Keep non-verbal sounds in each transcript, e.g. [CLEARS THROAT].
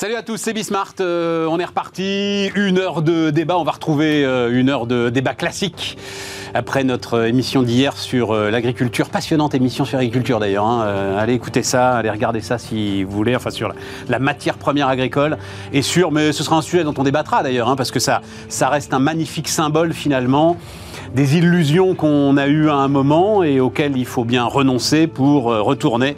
Salut à tous, c'est Bismart. Euh, on est reparti. Une heure de débat. On va retrouver euh, une heure de débat classique après notre émission d'hier sur euh, l'agriculture. Passionnante émission sur l'agriculture d'ailleurs. hein. allez écouter ça, allez regarder ça si vous voulez. Enfin, sur la, matière première agricole. Et sur, mais ce sera un sujet dont on débattra d'ailleurs, hein, parce que ça, ça reste un magnifique symbole finalement des illusions qu'on a eues à un moment et auxquelles il faut bien renoncer pour euh, retourner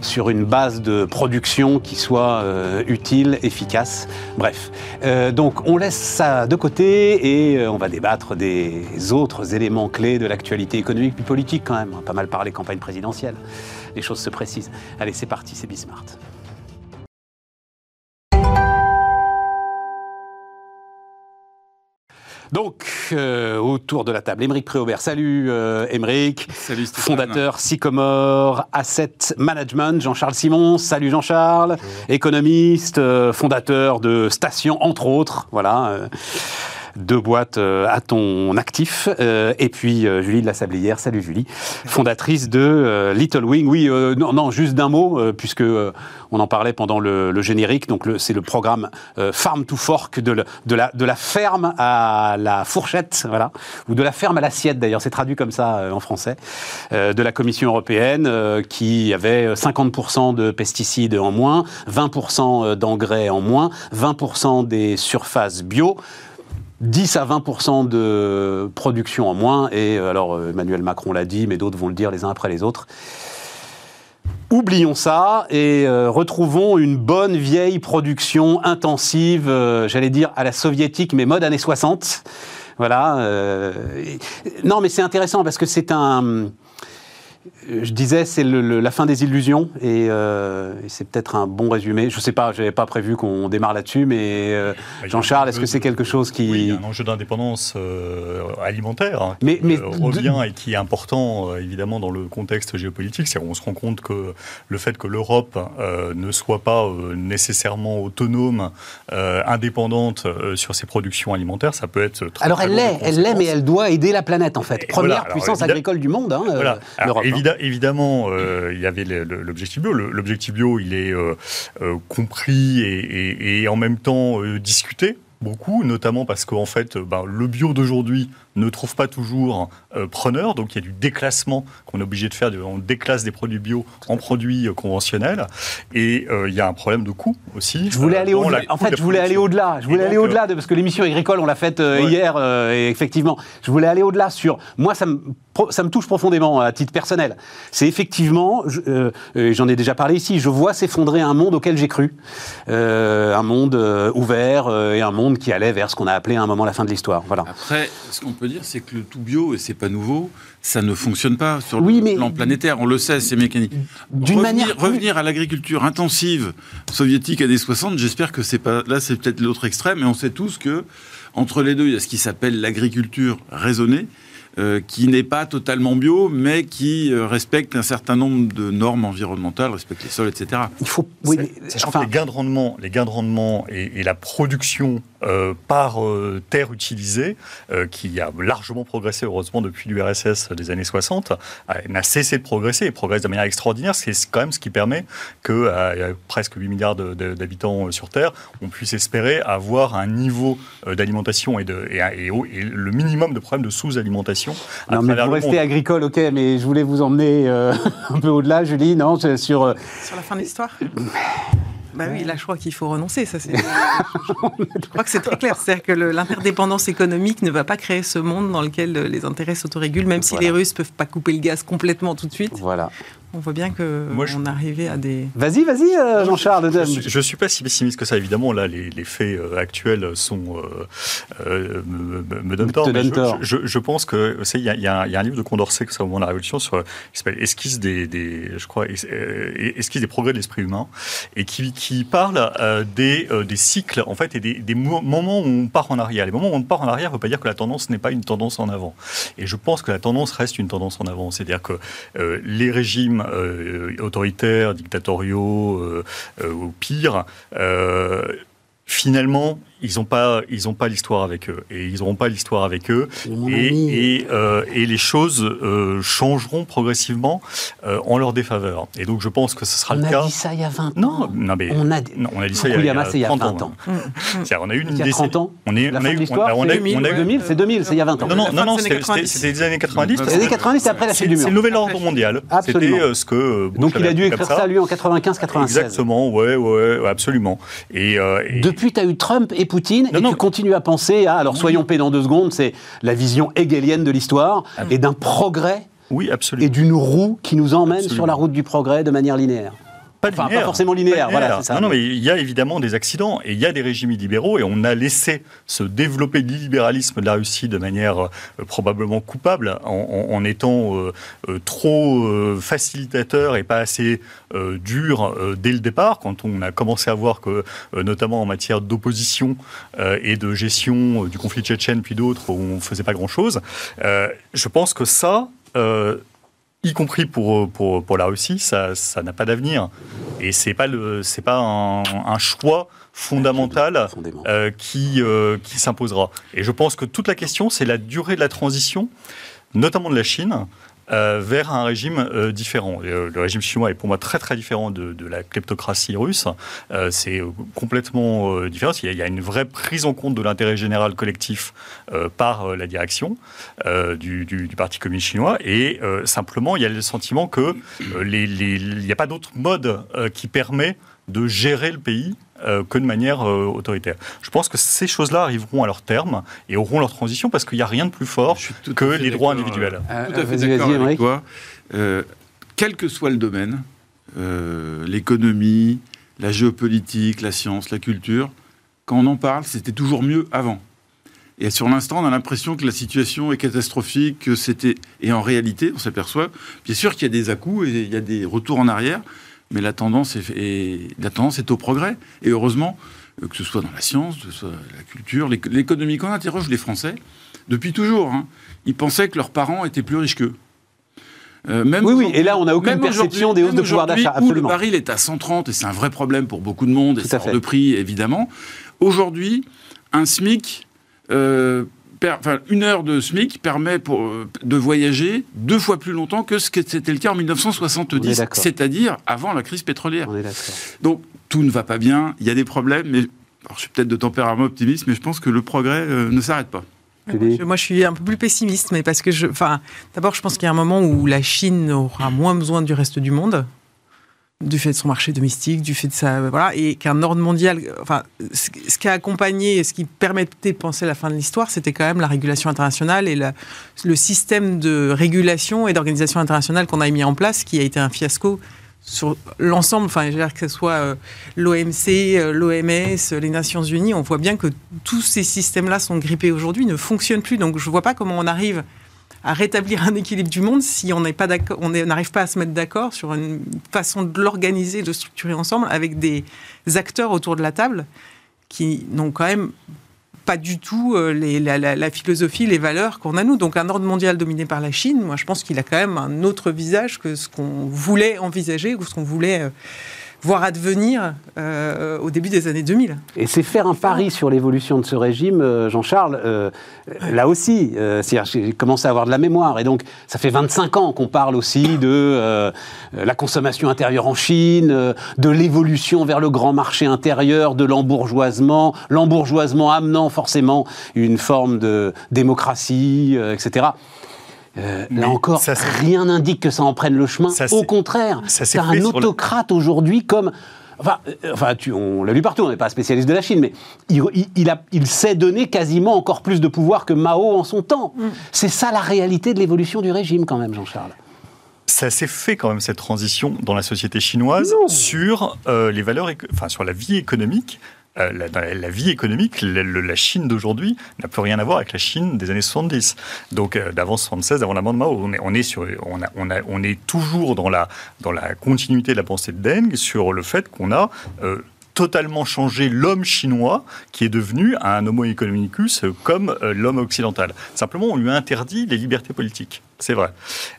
sur une base de production qui soit euh, utile, efficace. Bref, Euh, donc on laisse ça de côté et euh, on va débattre des autres éléments clés de l'actualité économique puis politique quand même. On a pas mal parlé campagne présidentielle. Les choses se précisent. Allez, c'est parti, c'est Bismart. Donc, euh, autour de la table, Émeric Préaubert. Salut euh, Émeric. Salut Stéphane. Fondateur Sycomore Asset Management. Jean-Charles Simon. Salut Jean-Charles. Économiste, euh, fondateur de Station, entre autres. Voilà. Deux boîtes euh, à ton actif. Euh, et puis euh, Julie de la Sablière. Salut Julie. Fondatrice de Little Wing. Oui, non, juste d'un mot, puisque on en parlait pendant le, générique. Donc, c'est le programme Farm to Fork de, la, de la ferme à la fourchette, voilà, ou de la ferme à l'assiette d'ailleurs, c'est traduit comme ça en français, de la Commission européenne qui avait 50% de pesticides en moins, 20% d'engrais en moins, 20% des surfaces bio. 10 à 20% de production en moins, et euh, alors euh, Emmanuel Macron l'a dit, mais d'autres vont le dire les uns après les autres. Oublions ça et euh, retrouvons une bonne vieille production intensive, j'allais dire à la soviétique, mais mode années 60. Voilà. non, mais c'est intéressant parce que c'est un. Euh, Je disais, c'est la fin des illusions et, euh, et c'est peut-être un bon résumé. Je sais pas, j'avais pas prévu qu'on démarre là-dessus, mais euh, Jean-Charles, est-ce que c'est quelque chose qui. Oui, il y a un enjeu d'indépendance euh, alimentaire hein, qui mais revient et qui est important évidemment dans le contexte géopolitique. C'est qu'on se rend compte que le fait que l'Europe ne soit pas nécessairement autonome, indépendante sur ses productions alimentaires, ça peut être très Alors très elle l'est, elle l'est, mais elle doit aider la planète en fait. Et Première voilà, alors, puissance agricole du monde, hein, euh, Voilà. Évidemment, euh, il y avait l'objectif bio. L'objectif bio, il est euh, euh, compris et, en même temps discuté beaucoup, notamment parce qu'en fait, ben, le bio d'aujourd'hui ne trouve pas toujours euh, preneur, donc il y a du déclassement qu'on est obligé de faire. On déclasse des produits bio en produits euh, conventionnels, et euh, il y a un problème de coût aussi. Je voulais euh, aller au-delà. En fait, je voulais aller au-delà. Je Et voulais aller au-delà de parce que l'émission agricole, on l'a faite euh, Ouais. hier euh, et effectivement, je voulais aller au-delà sur. Moi, ça me ça me touche profondément à titre personnel. C'est effectivement, je- j'en ai déjà parlé ici. Je vois s'effondrer un monde auquel j'ai cru, Euh, un monde euh, ouvert euh, et un monde qui allait vers ce qu'on a appelé à un moment la fin de l'histoire. Voilà. Après, ce qu'on peut dire, c'est que le tout bio, et c'est pas nouveau, ça ne fonctionne pas sur Oui, le mais- plan planétaire. On le sait, c'est mécanique. D'une revenir, manière revenir à l'agriculture intensive soviétique années 60, j'espère que c'est pas là, c'est peut-être l'autre extrême, mais on sait tous que entre les deux, il y a ce qui s'appelle l'agriculture raisonnée. euh, qui n'est pas totalement bio, mais qui euh, respecte un certain nombre de normes environnementales, respecte les sols, etc. Il faut. Oui, C'est- mais, Sachant enfin, que les gains de rendement, les gains de rendement et, et la production euh, par euh, terre utilisée, euh, qui a largement progressé heureusement depuis l'URSS des années 60, euh, n'a cessé de progresser et progresse de manière extraordinaire. C'est quand même ce qui permet que euh, presque 8 milliards d'habitants sur Terre, on puisse espérer avoir un niveau euh, d'alimentation et, de, et, et au- et le minimum de problèmes de sous-alimentation. à non, mais vous restez agricole, ok, mais je voulais vous emmener euh, [LAUGHS] un peu au-delà, Julie, non, sur. euh, Sur la fin de l'histoire? [CLEARS THROAT] Bah oui, là, je crois qu'il faut renoncer. Ça, c'est. [LAUGHS] je crois que c'est très clair. C'est-à-dire que le- l'interdépendance économique ne va pas créer ce monde dans lequel euh, les intérêts s'autorégulent, même si les Russes peuvent pas couper le gaz complètement tout de suite. Voilà. On voit bien que Moi, je- on arrivait à des. Vas-y, vas-y, euh, Jean-Charles. Je ne suis pas si pessimiste que ça, évidemment. Là, les, les faits euh, actuels sont, euh, euh, me, me- donnent tort. Mais je, tort. je- je pense que, il y, y a un- il y a un livre de Condorcet, que au moment de la Révolution, sur, qui s'appelle Esquisse des, des- je crois, es- Esquisse des progrès de l'esprit humain, et qui, qui parle euh, des, euh, des cycles, en fait, et des, des mo- moments où on part en arrière. Les moments où on part en arrière ne veut pas dire que la tendance n'est pas une tendance en avant. Et je pense que la tendance reste une tendance en avant. C'est-à-dire que euh, les régimes euh, autoritaires, dictatoriaux, euh, euh, ou pire, finalement, ils n'ont pas, ils ont pas l'histoire avec eux et ils n'auront pas l'histoire avec eux et, et, euh, et les choses euh, changeront progressivement euh, en leur défaveur. Et donc je pense que ce sera On le a cas. dit ça il y a 20 ans. Non, non, mais On a dit- non, on a dit ça il y a, il y a il y a 30 20 ans. C'est-à-dire, on a eu une Il y a 30 ans On est, La on a eu, on l'histoire, a, on a c'est eu, on a eu- 2000, c'est 2000, c'est il y a 20 ans. Non, non, non, c'était 90. c'était des années 90. Les années 90, c'est après la chute du c'est le mur. nouvel ordre mondial. Absolument. C'était euh, ce que. euh, Donc il a dû écrire ça, lui, en 95-96. Exactement, ouais, ouais, absolument. Et, euh, et- Depuis, tu as eu Trump et Poutine, Non, et non. tu continues à penser à, alors soyons pédants deux secondes, c'est la vision hegelienne de l'histoire, Ah et d'un progrès oui, absolument. et d'une roue qui nous emmène Absolument. sur la route du progrès de manière linéaire. Pas Enfin, linéaire. pas forcément linéaire, voilà, c'est ça. Non, non, mais il y a évidemment des accidents et il y a des régimes illibéraux et on a laissé se développer l'illibéralisme de la Russie de manière euh, probablement coupable en, en- en étant euh, euh, trop facilitateur et pas assez dur dès le départ quand on a commencé à voir que, notamment en matière d'opposition et de gestion du conflit tchétchène puis d'autres, on ne faisait pas grand-chose. Je pense que ça... euh, y compris pour, pour, pour la Russie, ça ça n'a pas d'avenir. Et c'est pas le c'est pas un, un choix fondamental euh, qui euh, qui s'imposera. Et je pense que toute la question c'est la durée de la transition, notamment de la Chine. Euh, vers un régime euh, différent. Euh, le régime chinois est pour moi très très différent de, la kleptocratie russe. C'est complètement différent. Il y, a, une vraie prise en compte de l'intérêt général collectif par la direction du, Parti communiste chinois. Et simplement, il y a le sentiment que il n'y a pas d'autre mode qui permet de gérer le pays euh, que de manière euh, autoritaire. Je pense que ces choses-là arriveront à leur terme et auront leur transition parce qu'il n'y a rien de plus fort que les droits individuels. Euh, Tout à fait vas-y, d'accord avec toi. Euh, quel que soit le domaine, euh, l'économie, la géopolitique, la science, la culture, quand on en parle, c'était toujours mieux avant. Et sur l'instant, on a l'impression que la situation est catastrophique, que c'était. Et en réalité, on s'aperçoit, bien sûr qu'il y a des à-coups et il y a des retours en arrière, mais la tendance est, est- la tendance est au progrès. Et heureusement, euh, que ce soit dans la science, que ce soit la culture, l'éco- l'économie, quand on interroge les Français, depuis toujours, hein, ils pensaient que leurs parents étaient plus riches qu'eux. Euh, même Oui, oui, et là, on n'a aucune perception des hausses de pouvoir d'achat, le baril est à 130, et c'est un vrai problème pour beaucoup de monde, et à hors de prix, évidemment. Aujourd'hui, un SMIC, euh, per- enfin, une heure de SMIC permet pour, euh, de voyager deux fois plus longtemps que ce que c'était le cas en On est 1970, d'accord. c'est-à-dire avant la crise pétrolière. On est d'accord. Donc, tout ne va pas bien, il y a des problèmes, mais alors, je suis peut-être de tempérament optimiste, mais je pense que le progrès euh, ne s'arrête pas. Moi je, moi, je suis un peu plus pessimiste, mais parce que je, enfin, d'abord, je pense qu'il y a un moment où la Chine aura moins besoin du reste du monde, du fait de son marché domestique, du fait de sa, voilà, et qu'un ordre mondial, enfin, ce, qui a accompagné, et ce qui permettait de penser la fin de l'histoire, c'était quand même la régulation internationale et le système de régulation et d'organisation internationale qu'on a mis en place, qui a été un fiasco sur l'ensemble, enfin, que ce soit euh, l'OMC, euh, l'OMS, euh, les Nations Unies, on voit bien que tous ces systèmes-là sont grippés aujourd'hui, ne fonctionnent plus. Donc je ne vois pas comment on arrive à rétablir un équilibre du monde si on n'arrive pas à se mettre d'accord sur une façon de l'organiser, de structurer ensemble avec des acteurs autour de la table qui n'ont quand même pas du tout euh, la philosophie, les valeurs qu'on a nous. Donc un ordre mondial dominé par la Chine, moi je pense qu'il a quand même un autre visage que ce qu'on voulait envisager ou ce qu'on voulait euh, voir advenir euh, au début des années 2000. Et c'est faire un pari sur l'évolution de ce régime, euh, Jean-Charles, euh, là aussi. euh, j'ai commencé à avoir de la mémoire. Et donc, ça fait 25 ans qu'on parle aussi de euh, la consommation intérieure en Chine, euh, de l'évolution vers le grand marché intérieur, de l'embourgeoisement, l'embourgeoisement amenant forcément une forme de démocratie, euh, etc. Euh, là encore, ça, c'est- rien n'indique que ça en prenne le chemin. Ça, Au contraire, s'est c'est un le- autocrate aujourd'hui comme. Enfin, euh, enfin tu- on l'a lu partout, on n'est pas spécialiste de la Chine, mais il, il- il a, il sait donner quasiment encore plus de pouvoir que Mao en son temps. C'est ça la réalité de l'évolution du régime, quand même, Jean-Charles. Ça s'est fait quand même cette transition dans la société chinoise Non. sur euh, les valeurs, enfin sur la vie économique. Euh, la, vie économique, la, Chine d'aujourd'hui n'a plus rien à voir avec la Chine des années 70. Donc euh, d'avant 76, avant la mort de Mao, on est, toujours dans la continuité de la pensée de Deng sur le fait qu'on a euh, totalement changé l'homme chinois qui est devenu un homo economicus comme l'homme occidental. Simplement, on lui a interdit les libertés politiques. C'est vrai.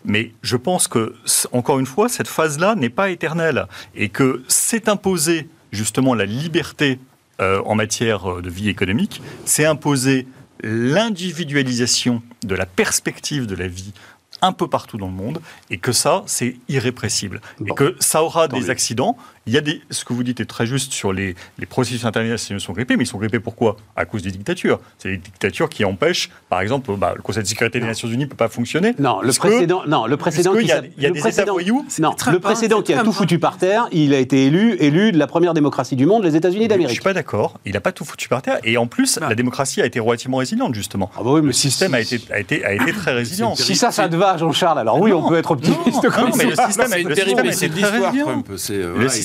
Mais je pense que, encore une fois, cette phase-là n'est pas éternelle et que c'est imposé justement la liberté euh, en matière de vie économique, c'est imposer l'individualisation de la perspective de la vie un peu partout dans le monde, et que ça, c'est irrépressible. Bon. Et que ça aura Tant des mieux. accidents. Il y a des, ce que vous dites est très juste sur les, les processus internationaux sont grippés, mais ils sont grippés pourquoi? À cause des dictatures. C'est les dictatures qui empêchent, par exemple, bah, le Conseil de sécurité des Nations Unies ne peut pas fonctionner. Non, le que- précédent, non, le précédent qui y a- s'app- il y a le des précédent- États voyous. Non, Trump, le précédent c'est qui a Trump, tout foutu par terre, il a été élu, élu de la première démocratie du monde, les États-Unis Je d'Amérique. suis pas d'accord. Il n'a pas tout foutu par terre. Et en plus, Bah. la démocratie a été relativement résiliente, justement. Ah bah oui, mais Le système si- a été, a, été, a été très [COUGHS] résilient. Si ça, ça te va, Jean-Charles, alors oui, Non, on peut être optimiste non, comme non, mais le système, a- été de très l'histoire, résilient.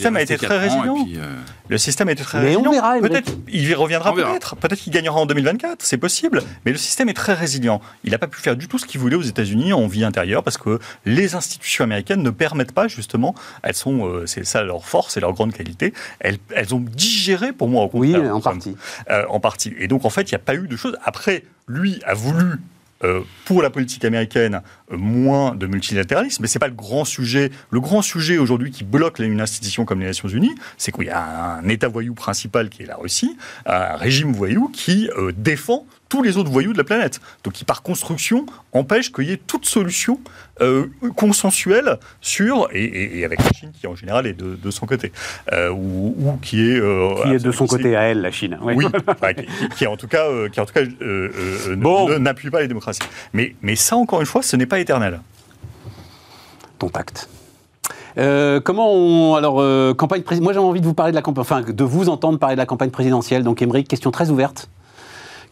Système a été très résilient. puis, euh, Le système a été très Mais on résilient. verra, Émeric. Peut-être il y reviendra On verra. peut-être. Peut-être qu'il gagnera en 2024, c'est possible. Mais le système est très résilient. Il n'a pas pu faire du tout ce qu'il voulait aux États-Unis en vie intérieure parce que les institutions américaines ne permettent pas justement. Elles sont, euh, c'est ça leur force et leur grande qualité. Elles, elles ont digéré pour moi au Oui, en partie. Euh, en partie. Et donc, en fait, il n'y a pas eu de choses. Après, lui a voulu, euh, pour la politique américaine, euh, moins de multilatéralisme, mais ce n'est pas le grand sujet. Le grand sujet aujourd'hui qui bloque une institution comme les Nations Unies, c'est qu'il y a un État voyou principal qui est la Russie, un régime voyou qui euh, défend tous les autres voyous de la planète. Donc, qui, par construction, empêche qu'il y ait toute solution euh, consensuelle sur, et, et- et avec la Chine qui, en général, est de, de son côté, euh, ou, ou qui est... euh, Qui est de son côté à elle, la Chine. Oui. oui, [LAUGHS] enfin, qui, en tout cas, qui en tout cas Bon. n'appuie pas les démocraties. Mais, mais ça, encore une fois, ce n'est pas éternel. Ton tact. Euh, comment on. Alors, euh, campagne. Moi, j'ai envie de vous parler de la campagne. Enfin, de vous entendre parler de la campagne présidentielle. Donc, Émeric, question très ouverte.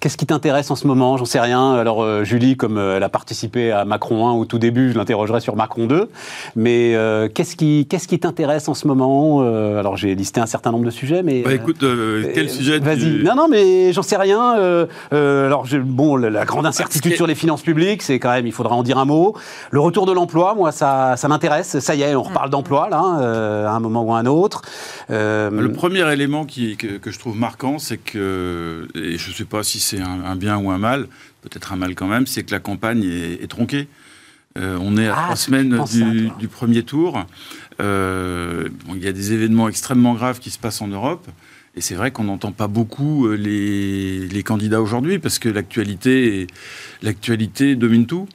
Qu'est-ce qui t'intéresse en ce moment? J'en sais rien. Alors, euh, Julie, comme euh, elle a participé à Macron 1 au tout début, je l'interrogerai sur Macron 2. Mais euh, qu'est-ce qui, qu'est-ce qui t'intéresse en ce moment? Euh, Alors, j'ai listé un certain nombre de sujets, mais. bah, écoute, euh, quel euh, sujet Vas-y. tu- Non, non, mais j'en sais rien. Euh, euh, alors, je- bon, la, la grande incertitude Parce que- sur les finances publiques, c'est quand même, il faudra en dire un mot. Le retour de l'emploi, moi, ça, ça m'intéresse. Ça y est, on reparle d'emploi, là, euh, à un moment ou à un autre. Euh, Le premier élément qui, que, que je trouve marquant, c'est que, et je ne sais pas si c'est un, un bien ou un mal, peut-être un mal quand même, c'est que la campagne est, est tronquée. Euh, on est à Ah, trois semaines du, premier tour. Euh, bon, il y a des événements extrêmement graves qui se passent en Europe. Et c'est vrai qu'on n'entend pas beaucoup euh, les, les candidats aujourd'hui parce que l'actualité, l'actualité domine tout.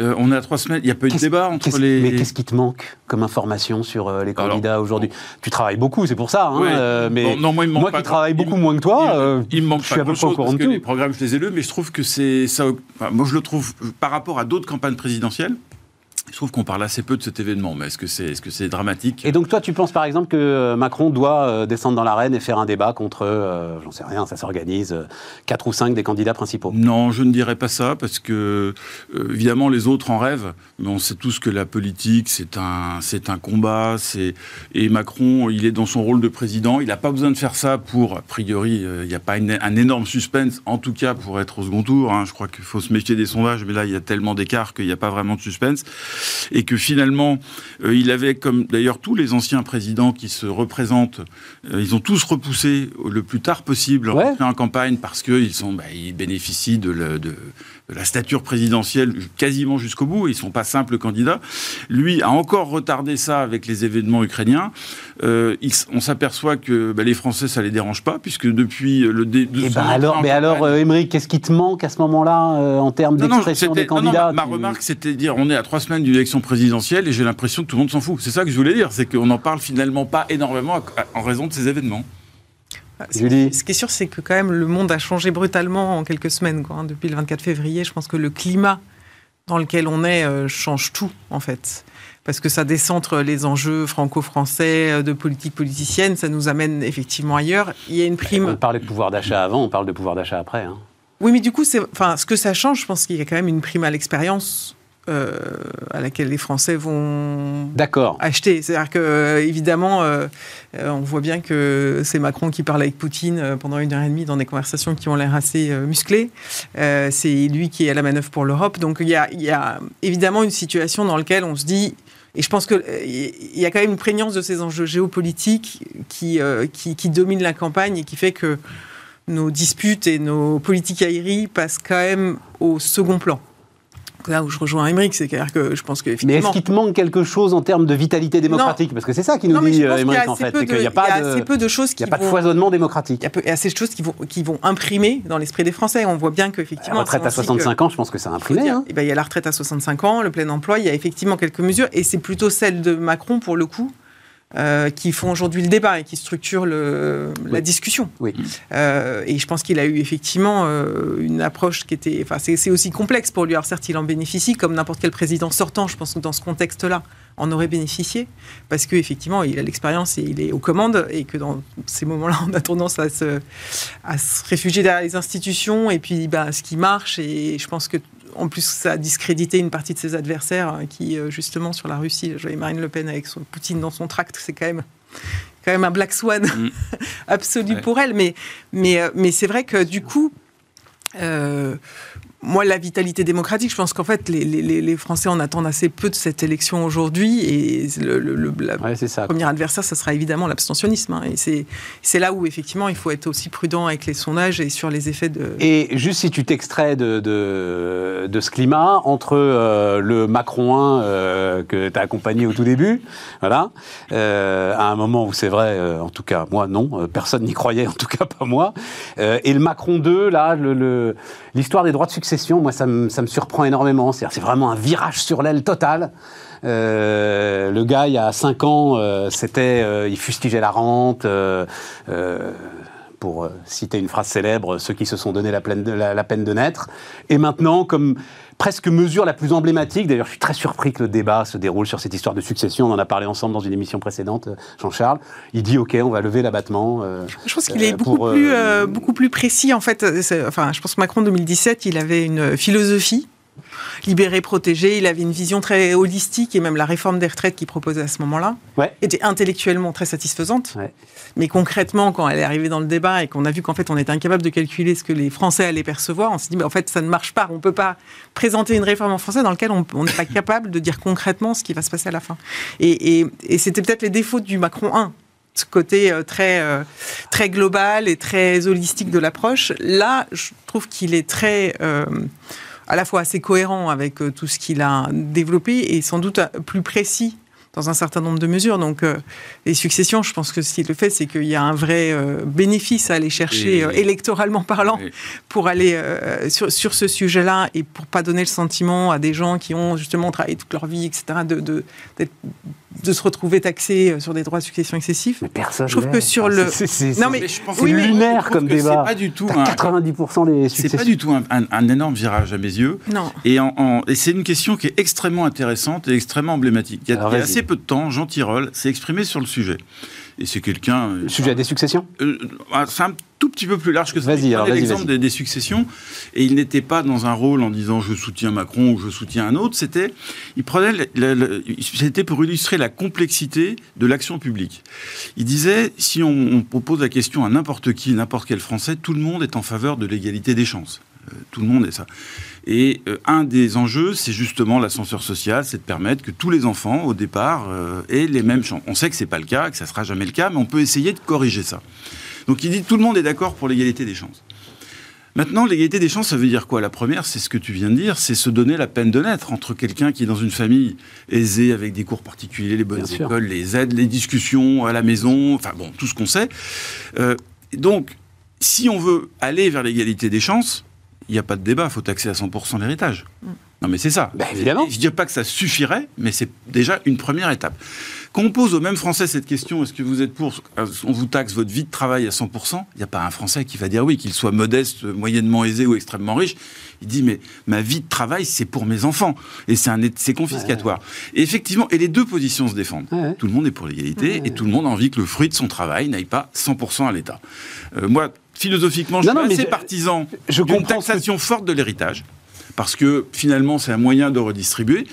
Euh, on est à trois semaines. Il n'y a pas eu de débat entre les. Mais qu'est-ce qui te manque comme information sur euh, les candidats aujourd'hui? Tu travailles beaucoup, c'est pour ça. hein, Ouais. euh, mais Bon, non, moi, il me manque moi pas qui travaille beaucoup il- moins que toi, il, il me manque je pas suis à peu près au courant de tout. les programmes, je les ai lus, mais je trouve que c'est ça. enfin, moi, je le trouve par rapport à d'autres campagnes présidentielles. Je trouve qu'on parle assez peu de cet événement, mais est-ce que c'est est -ce c'est dramatique? Et donc toi, tu penses par exemple que euh, Macron doit euh, descendre dans l'arène et faire un débat contre, euh, j'en sais rien, ça s'organise, euh, quatre ou cinq des candidats principaux? Non, je ne dirais pas ça, parce que, euh, évidemment, les autres en rêvent, mais on sait tous que la politique, c'est un, combat, et Macron, il est dans son rôle de président, il n'a pas besoin de faire ça pour, a priori, euh, il n'y a pas une- un énorme suspense, en tout cas pour être au second tour, hein. je crois qu'il faut se méfier des sondages, mais là, il y a tellement d'écart qu'il n'y a pas vraiment de suspense, et que finalement, euh, il avait, comme d'ailleurs tous les anciens présidents qui se représentent, euh, ils ont tous repoussé le plus tard possible Ouais. en campagne parce qu'ils bah, ils bénéficient de- de la stature présidentielle quasiment jusqu'au bout. Ils sont pas simples candidats. Lui a encore retardé ça avec les événements ukrainiens. Euh, il on s'aperçoit que bah, les Français ça les dérange pas puisque depuis le dé- de son ben alors, mais alors, euh, Émeric, qu'est-ce qui te manque à ce moment-là euh, en termes d'expression des non, non, candidats ma, remarque, c'était de dire on est à trois semaines d'une élection présidentielle et j'ai l'impression que tout le monde s'en fout. C'est ça que je voulais dire, c'est qu'on n'en parle finalement pas énormément en raison de ces événements. Ah, Ce Julie. ce qui est sûr, c'est que quand même le monde a changé brutalement en quelques semaines. Quoi, hein. Depuis le 24 février, je pense que le climat dans lequel on est euh, change tout, en fait. Parce que ça décentre les enjeux franco-français euh, de politique politicienne, ça nous amène effectivement ailleurs. Il y a une On prime. parlait de pouvoir d'achat avant, on parle de pouvoir d'achat après. hein. Oui, mais du coup, enfin, ce que ça change, je pense qu'il y a quand même une prime à l'expérience euh, à laquelle les Français vont acheter. C'est-à-dire que, euh, évidemment, euh, on voit bien que c'est Macron qui parle avec Poutine pendant une heure et demie dans des conversations qui ont l'air assez euh, musclées. C'est lui qui est à la manœuvre pour l'Europe. Donc il y a, il y a évidemment une situation dans laquelle on se dit. Et je pense qu'il y a quand même une prégnance de ces enjeux géopolitiques qui, qui, qui dominent la campagne et qui fait que nos disputes et nos politiques aériennes passent quand même au second plan. Là où je rejoins Émeric, c'est clair que je pense que Mais est-ce qu'il te manque quelque chose en termes de vitalité démocratique? Parce que c'est ça qui nous Non, dit a Émeric en fait, c'est qu'il n'y a pas assez peu de choses il qui y a pas de foisonnement démocratique. Il y a assez de choses qui vont, qui vont imprimer dans l'esprit des Français. On voit bien qu'effectivement. La retraite à c'est ainsi que- 65 ans, je pense que ça a imprimé. hein. eh ben, il y a la retraite à 65 ans, le plein emploi, il y a effectivement quelques mesures, et c'est plutôt celles de Macron, pour le coup, euh, qui font aujourd'hui le débat et qui structurent le- la discussion. Oui. Euh, et je pense qu'il a eu effectivement euh, une approche qui était... Enfin, c'est c'est aussi complexe pour lui. Alors certes, il en bénéficie, comme n'importe quel président sortant, je pense que dans ce contexte-là, en aurait bénéficié, parce qu'effectivement, il a l'expérience et il est aux commandes, et que dans ces moments-là, [LAUGHS] on a tendance à se, à se réfugier derrière les institutions, et puis bah, ce qui marche, et je pense que en plus, ça a discrédité une partie de ses adversaires euh, qui, euh, justement, sur la Russie, je voyais Marine Le Pen avec son Poutine dans son tract, c'est quand même, quand même un black swan Mm. [LAUGHS] absolu Ouais. pour elle. Mais, mais, euh, mais c'est vrai que du coup, euh, moi, la vitalité démocratique, je pense qu'en fait, les, les- les- les Français en attendent assez peu de cette élection aujourd'hui. Et le, le- le- la Ouais, c'est ça. premier adversaire, ça sera évidemment l'abstentionnisme. hein. Et c'est là où, effectivement, il faut être aussi prudent avec les sondages et sur les effets de. Et juste si tu t'extrais de, de, de ce climat, entre euh, le Macron 1 euh, que tu as accompagné au tout début, voilà, euh, à un moment où c'est vrai, en tout cas moi non, personne n'y croyait, en tout cas pas moi, et le Macron 2, là, le- l'histoire des droits de succession, moi ça me, ça me surprend énormément, c'est vraiment un virage sur l'aile total. Euh, le gars, il y a 5 ans, euh, c'était, euh, il fustigeait la rente. pour citer une phrase célèbre, ceux qui se sont donné la, pleine de- la peine de naître. Et maintenant, comme presque mesure la plus emblématique, d'ailleurs je suis très surpris que le débat se déroule sur cette histoire de succession, on en a parlé ensemble dans une émission précédente, euh, Jean-Charles, il dit ok, on va lever l'abattement. euh, Je pense qu'il est Euh, beaucoup, pour, plus, euh, beaucoup plus précis. En fait, enfin, je pense que Macron 2017, il avait une philosophie libéré, protégé. Il avait une vision très holistique et même la réforme des retraites qu'il proposait à ce moment-là Ouais. était intellectuellement très satisfaisante. Ouais. Mais concrètement, quand elle est arrivée dans le débat et qu'on a vu qu'en fait on était incapable de calculer ce que les Français allaient percevoir, on s'est dit mais en fait ça ne marche pas. On peut pas présenter une réforme en français dans laquelle on n'est pas capable de dire concrètement ce qui va se passer à la fin. Et, et- et c'était peut-être les défauts du Macron 1 ce côté euh, très, euh, très global et très holistique de l'approche. Là, je trouve qu'il est très, euh, à la fois assez cohérent avec euh, tout ce qu'il a développé et sans doute euh, plus précis dans un certain nombre de mesures. Donc, euh, les successions, je pense que ce qu'il le fait, c'est qu'il y a un vrai euh, bénéfice à aller chercher, Et- euh, électoralement parlant, Et- pour aller sur, sur ce sujet-là et pour pas donner le sentiment à des gens qui ont justement travaillé toute leur vie, etc., de, de, d'être- de se retrouver taxés euh, sur des droits de succession excessifs. Mais personne. Je trouve que sur le- c'est- c'est- c'est- Non, mais- Mais je pense c'est oui, mais- lunaire comme débat. C'est pas du tout un, 90% des c'est successions. pas du tout un, un- un énorme virage à mes yeux. Non. Et, en- en- et c'est une question qui est extrêmement intéressante et extrêmement emblématique. Il y a, Alors, il y a assez peu de temps, Jean Tirole s'est exprimé sur le sujet. Et c'est quelqu'un. Le sujet des successions? Euh, ah, c'est un tout petit peu plus large que ça. Vas-y, Il alors, vas-y, l'exemple vas-y. des, des successions et il n'était pas dans un rôle en disant je soutiens Macron ou je soutiens un autre. C'était, il prenait, c'était pour illustrer la complexité de l'action publique. Il disait si on, on propose la question à n'importe qui, n'importe quel Français, tout le monde est en faveur de l'égalité des chances. Euh, tout le monde est ça. Et euh, un des enjeux, c'est justement l'ascenseur social, c'est de permettre que tous les enfants, au départ, euh, aient les mêmes chances. On sait que c'est pas le cas, que ça sera jamais le cas, mais on peut essayer de corriger ça. Donc il dit tout le monde est d'accord pour l'égalité des chances. Maintenant, l'égalité des chances, ça veut dire quoi? La première, c'est ce que tu viens de dire, c'est se donner la peine de naître entre quelqu'un qui est dans une famille aisée, avec des cours particuliers, les bonnes Bien sûr. écoles, les aides, les discussions à la maison, enfin bon, tout ce qu'on sait. Euh, donc, si on veut aller vers l'égalité des chances, il n'y a pas de débat, il faut taxer à 100% l'héritage. Non mais c'est ça. Ben, évidemment. Je ne dis pas que ça suffirait, mais c'est déjà une première étape. Quand on pose aux mêmes Français cette question, est-ce que vous êtes pour, on vous taxe votre vie de travail à 100%, il n'y a pas un Français qui va dire oui, qu'il soit modeste, moyennement aisé ou extrêmement riche. Il dit mais ma vie de travail, c'est pour mes enfants. Et c'est un- c'est confiscatoire. Et effectivement, et les deux positions se défendent. Ouais. Tout le monde est pour l'égalité et tout le monde a envie que le fruit de son travail n'aille pas 100% à l'État. Euh, moi, philosophiquement, je Non, suis non, assez je- partisan d'une taxation forte de l'héritage. Parce que finalement, c'est un moyen de redistribuer.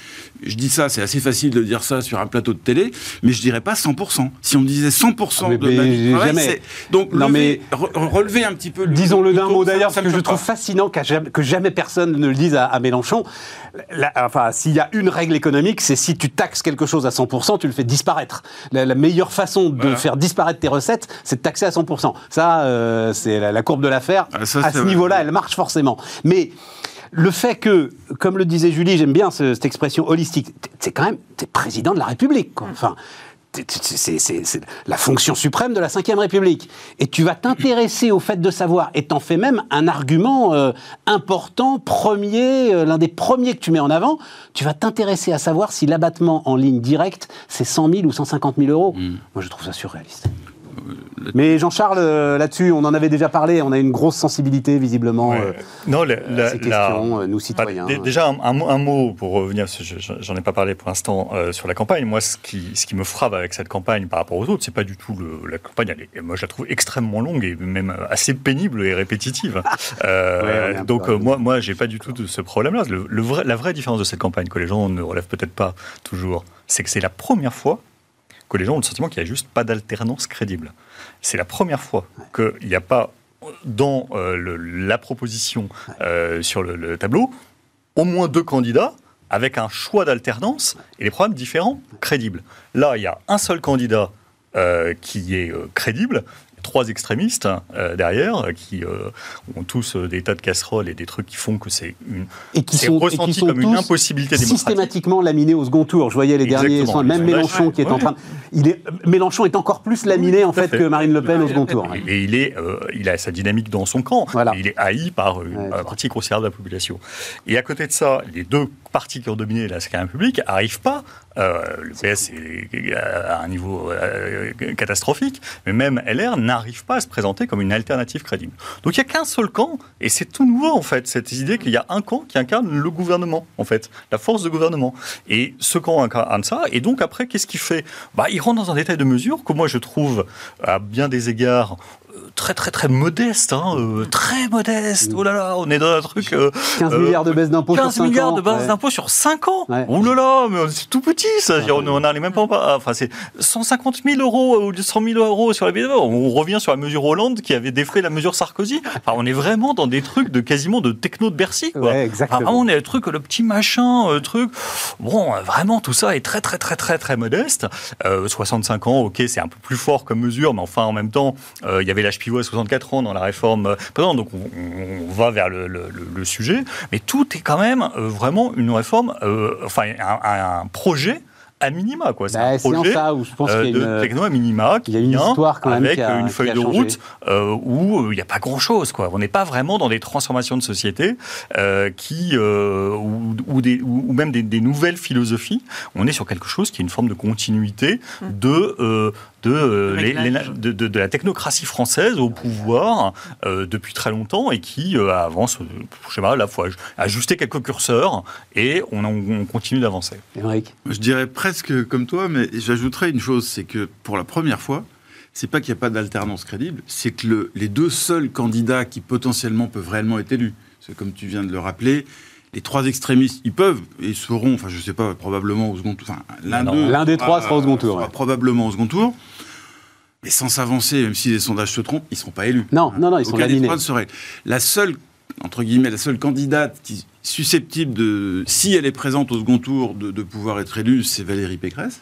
Je dis ça, c'est assez facile de dire ça sur un plateau de télé, mais je dirais pas 100%. Si on me disait 100% Ah, mais- de ma vie de mais travail, jamais. Donc, Non, lever- re- relever un petit peu. le- Disons-le le d'un mot d'ailleurs, ça parce que je trouve pas. fascinant jamais- que jamais personne ne le dise à, à Mélenchon. La- enfin, s'il y a une règle économique, c'est si tu taxes quelque chose à 100%, tu le fais disparaître. La, la meilleure façon de Voilà. faire disparaître tes recettes, c'est de taxer à 100%. Ça, euh, c'est la, la courbe de l'affaires. Ah, à ce niveau-là, elle marche forcément. Mais le fait que, comme le disait Julie, j'aime bien ce- cette expression holistique, c'est quand même, t'es président de la République, quoi. Enfin, c'est la fonction suprême de la Ve République. Et tu vas t'intéresser au fait de savoir, et t'en fais même un argument euh, important, premier, euh, l'un des premiers que tu mets en avant, tu vas t'intéresser à savoir si l'abattement en ligne directe, c'est 100 000 ou 150 000 euros. Moi, je trouve ça surréaliste. Mais Jean-Charles, euh, là-dessus, on en avait déjà parlé, on a une grosse sensibilité, visiblement, Ouais. euh, non, à la- ces la- questions, euh, nous Bah, citoyens. dé- déjà, un, un mot- pour revenir, j'en ai pas parlé pour l'instant, euh, sur la campagne. Moi, ce qui, ce qui me frappe avec cette campagne par rapport aux autres, c'est pas du tout le, la campagne. Elle moi, je la trouve extrêmement longue et même assez pénible et répétitive. [LAUGHS] Euh, Ouais, donc, euh, moi, moi, j'ai pas du tout de ce problème-là. Vrai- la vraie différence de cette campagne, que les gens ne relèvent peut-être pas toujours, c'est que c'est la première fois que les gens ont le sentiment qu'il n'y a juste pas d'alternance crédible. C'est la première fois qu'il n'y a pas dans euh, le- la proposition euh, sur le, le tableau au moins deux candidats avec un choix d'alternance et des programmes différents crédibles. Là, il y a un seul candidat euh, qui est euh, crédible, trois extrémistes euh, derrière euh, qui euh, ont tous des tas de casseroles et des trucs qui font que c'est une et qui sont, et ressenti qui sont comme une impossibilité démocratique. systématiquement laminés au second tour. Je voyais les derniers, même Mélenchon qui est en train. Il est, Mélenchon est encore plus laminé en fait, fait. que Marine Le Pen au second tour. Et il, est, euh, il a sa dynamique dans son camp. Voilà. Et il est haï par une Ouais, partie considérable de la population. Et à côté de ça, les deux partis qui ont dominé la scène publique n'arrivent pas. euh, le PS est à un niveau euh, catastrophique, mais même LR n'arrive pas à se présenter comme une alternative crédible. Donc il n'y a qu'un seul camp, et c'est tout nouveau en fait, cette idée qu'il y a un camp qui incarne le gouvernement, en fait, la force de gouvernement. Et ce camp incarne ça, et donc après, qu'est-ce qu'il fait? Bah, Il rentre dans un détail de mesures que moi je trouve, à bien des égards, euh, très très très modeste, hein, euh, très modeste. Oh là là, on est dans un truc. euh, 15 euh, milliards de baisse d'impôts sur 15 5 milliards ans. de baisse Ouais. d'impôts sur 5 ans. Ouais. Oh là là, mais c'est tout petit ça. on n'en est même pas. Enfin, c'est 150 000 euros ou 100 000 euros sur la BDE. On revient sur la mesure Hollande qui avait défait la mesure Sarkozy. Enfin, on est vraiment dans des trucs de quasiment de techno de Bercy. Quoi. Ouais, exactement. Enfin, vraiment, on est le truc, le petit machin, euh, truc. Bon, euh, vraiment, tout ça est très, très, très, très, très modeste. Euh, 65 ans, ok, c'est un peu plus fort comme mesure, mais enfin, en même temps, euh, il y avait l'âge pivot à 64 ans dans la réforme euh, précédente, donc on, on va vers le, le- le- le sujet. Mais tout est quand même euh, vraiment une réforme, euh, enfin, un, un projet à minima, quoi. C'est Bah, un projet ça où je pense euh, qu'il y a de une. techno à minima qui il y a une vient histoire quand même avec qui a- une feuille de changé. route euh, où il n'y a pas grand-chose. quoi. On n'est pas vraiment dans des transformations de société euh, qui, euh, ou, ou des, ou, ou même des, des nouvelles philosophies. On est sur quelque chose qui est une forme de continuité de, euh, de, euh, les- Réglage. les- de, de- de la technocratie française au pouvoir euh, depuis très longtemps et qui euh, avance, euh, je sais pas, là, faut aj- ajuster quelques curseurs et on, en- on continue d'avancer. Émeric. Je dirais presque comme toi, mais j'ajouterais une chose, c'est que pour la première fois, c'est pas qu'il n'y a pas d'alternance crédible, c'est que le- les deux seuls candidats qui potentiellement peuvent réellement être élus, c'est comme tu viens de le rappeler, les trois extrémistes, ils peuvent et seront, enfin je sais pas, probablement au second tour. Enfin, l'un Non, d'eux, l'un des trois sera au second tour, sera ouais. probablement au second tour. Mais sans s'avancer, même si les sondages se trompent, ils ne seront pas élus. Non, non, non, ils sont Aucun des laminés. La seule, entre guillemets, la seule candidate qui est susceptible de, si elle est présente au second tour, de, de pouvoir être élue, c'est Valérie Pécresse.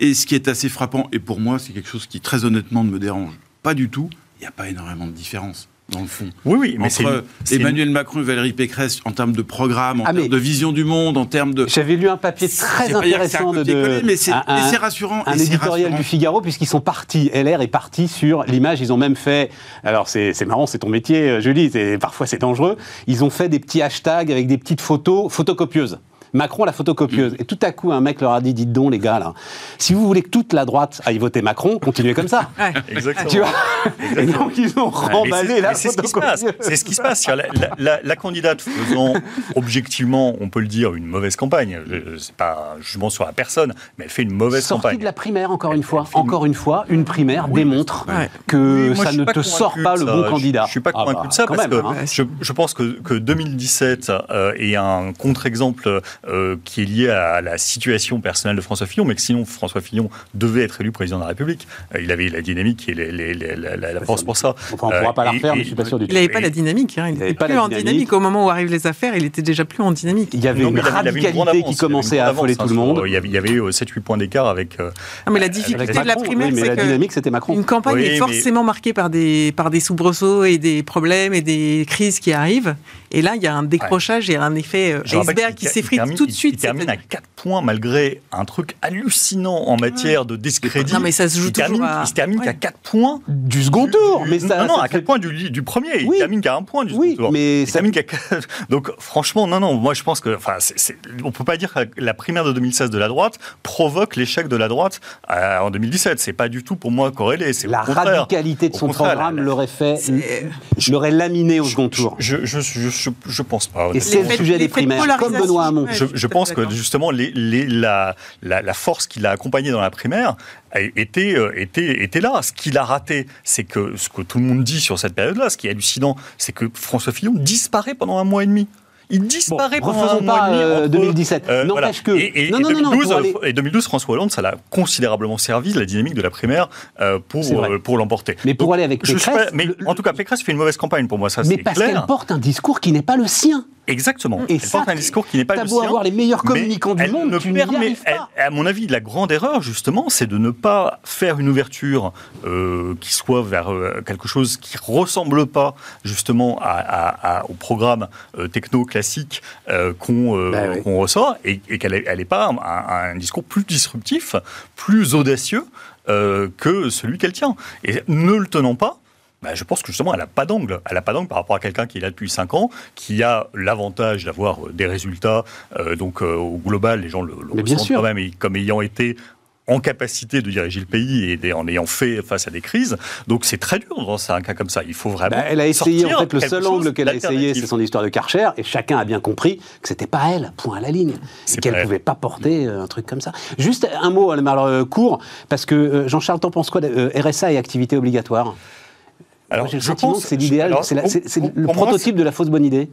Et ce qui est assez frappant, et pour moi, c'est quelque chose qui très honnêtement ne me dérange pas du tout, il n'y a pas énormément de différence dans le fond. Oui, oui, mais Entre Emmanuel Macron et Valérie Pécresse en termes de programme, en Ah, termes de vision du monde, en termes de... J'avais lu un papier très intéressant de, mais c'est rassurant. un et éditorial rassurant. du Figaro, puisqu'ils sont partis, LR est parti sur l'image, ils ont même fait, alors c'est marrant, c'est ton métier euh, Julie, parfois c'est dangereux, ils ont fait des petits hashtags avec des petites photos photocopieuses. Macron la photocopieuse. Et tout à coup, un mec leur a dit, dites donc les gars, là, si vous voulez que toute la droite aille voter Macron, continuez comme ça. Ouais. [LAUGHS] Exactement. tu vois Et donc ils ont Mais remballé c'est- la c'est ce qui se passe. photocopieuse. C'est ce qui se passe. C'est-à-dire, La, la- la candidate faisant objectivement, on peut le dire, une mauvaise campagne. Je- C'est pas un jugement sur la personne, mais elle fait une mauvaise Sortie campagne. de la primaire, encore une fois. une- Encore une fois, une primaire démontre Ouais. que moi, ça ne te sort pas le bon candidat. Je suis pas Ah convaincu bah, de ça parce que hein. je, pense que, que 2017 euh, est un contre-exemple euh, qui est liée à la situation personnelle de François Fillon, mais que sinon François Fillon devait être élu président de la République. Euh, il avait la dynamique et les- les- les- la, la- la force pour ça. Enfin, on ne pourra Euh, pas la et- refaire, mais je suis pas sûr du Il tout. n'avait pas la dynamique. hein, Il n'était pas plus en dynamique. dynamique. Au moment où arrivent les affaires, il était déjà plus en dynamique. Il y avait Non, une il il avait radicalité avance, qui il commençait à affoler avance, tout le hein, monde. Il y avait, il y avait 7-8 points d'écart avec. euh, Non, mais la difficulté Avec de la Macron, primaire, oui, mais c'est la que dynamique, c'était Macron. une campagne Oui, est mais- forcément marquée par des, par des soubresauts et des problèmes et des crises qui arrivent. Et là, il y a un décrochage et un effet euh, iceberg qui s'effrite il termine- tout de il- suite. Il termine à c'est-à-dire- 4 points malgré un truc hallucinant en matière de discrédit. Non, mais ça se joue il termine, toujours à- il se termine Ouais. qu'à 4 points. Du second tour, mais ça. non, non, ça à fait- 4 points du, du premier. Oui. Il termine qu'à un point du Oui, second tour. mais Il ça- termine qu'à [LAUGHS] Donc, franchement, non, non, moi je pense que. Enfin, c'est- c'est- on peut pas dire que la primaire de 2016 de la droite provoque l'échec de la droite euh, en 2017. C'est pas du tout pour moi corrélé. C'est La radicalité de son programme la- la- l'aurait fait, C'est- l'aurait laminé au second tour. Je, je, je, je, je pense pas. Et c'est le sujet des primaires, comme. Benoît Hamon. Je, pense que justement les, les- la, la, la force qui l'a accompagné dans la primaire était, euh, était, était là. Ce qu'il a raté, c'est que ce que tout le monde dit sur cette période-là, ce qui est hallucinant, c'est que François Fillon disparaît pendant un mois et demi. Il Bon, disparaît pendant un mois et demi. euh, entre- 2017. euh, N'empêche voilà. que. Et, et- non, et non, non, non, 2012, pour aller- euh, et 2012, François Hollande, ça l'a considérablement servi, la dynamique de la primaire, euh, pour, euh, l'emporter. Mais pour Donc, aller avec Pécresse, pas- mais le- en tout cas, Pécresse fait une mauvaise campagne pour moi, ça mais c'est parce clair. qu'elle porte un discours qui n'est pas le sien. Exactement. Et elle ça, porte un discours qui n'est pas le sien. avoir les meilleurs communicants du monde, ne tu permet- pas. elle- à mon avis, la grande erreur, justement, c'est de ne pas faire une ouverture euh, qui soit vers euh, quelque chose qui ressemble pas, justement, à- à- à- au programme euh, techno classique qu'on Bah oui. qu'on ressort, et, et qu'elle n'ait pas un, un- un discours plus disruptif, plus audacieux que celui qu'elle tient. Et ne le tenant pas, bah, je pense que justement, elle n'a pas d'angle. Elle n'a pas d'angle par rapport à quelqu'un qui est là depuis 5 ans, qui a l'avantage d'avoir euh, des résultats. euh, donc, euh, au global, les gens le, le ressentent quand même et comme ayant été en capacité de diriger le pays et en ayant fait face à des crises. Donc, c'est très dur dans un cas comme ça. Il faut vraiment. Bah, elle a essayé, en fait, le seul angle qu'elle a essayé, c'est son histoire de Karcher, et chacun a bien compris que c'était pas elle, point à la ligne, et C'est qu'elle elle. pouvait pas porter un truc comme ça. Juste un mot, alors court, parce que Jean-Charles, t'en penses quoi de, RSA et activité obligatoire? Alors, Moi, je pense- que c'est l'idéal, c'est le moi, prototype de la fausse bonne idée.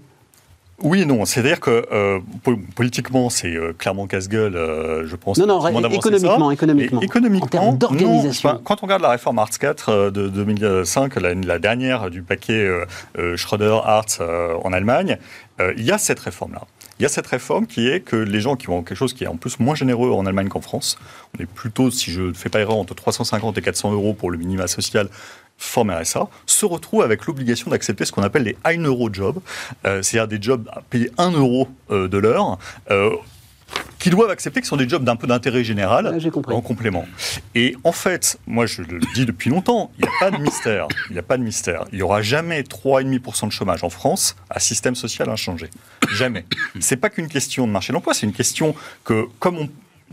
Oui et non. C'est-à-dire que euh, po- politiquement, c'est euh, clairement casse-gueule, euh, je pense. Non, non, économiquement, ça. économiquement. Et économiquement, En termes d'organisation. quand on regarde la réforme Arts 4 euh, de 2005, la, la dernière du paquet Schröder-Arts euh, en Allemagne, il y a cette réforme-là. Il y a cette réforme qui est que les gens qui ont quelque chose qui est en plus moins généreux en Allemagne qu'en France, on est plutôt, si je ne fais pas erreur, entre 350 et 400 euros pour le minima social, forme RSA, se retrouvent avec l'obligation d'accepter ce qu'on appelle les 1 euro jobs, euh, c'est-à-dire des jobs payés 1 euro euh, de l'heure, euh, qui doivent accepter que ce sont des jobs d'un peu d'intérêt général compris. en complément. Et en fait, moi je le dis depuis longtemps, il n'y a pas de mystère. Il n'y a pas de mystère. Il n'y aura jamais 3,5% de chômage en France à système social inchangé. Jamais. C'est pas qu'une question de marché de l'emploi, c'est une question que, comme on-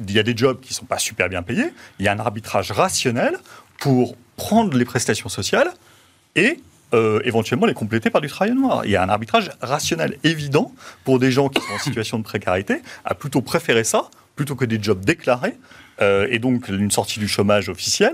il y a des jobs qui ne sont pas super bien payés, il y a un arbitrage rationnel pour prendre les prestations sociales et euh, éventuellement les compléter par du travail noir. Il y a un arbitrage rationnel évident pour des gens qui sont en [COUGHS] situation de précarité à plutôt préférer ça plutôt que des jobs déclarés. Euh, et donc une sortie du chômage officiel,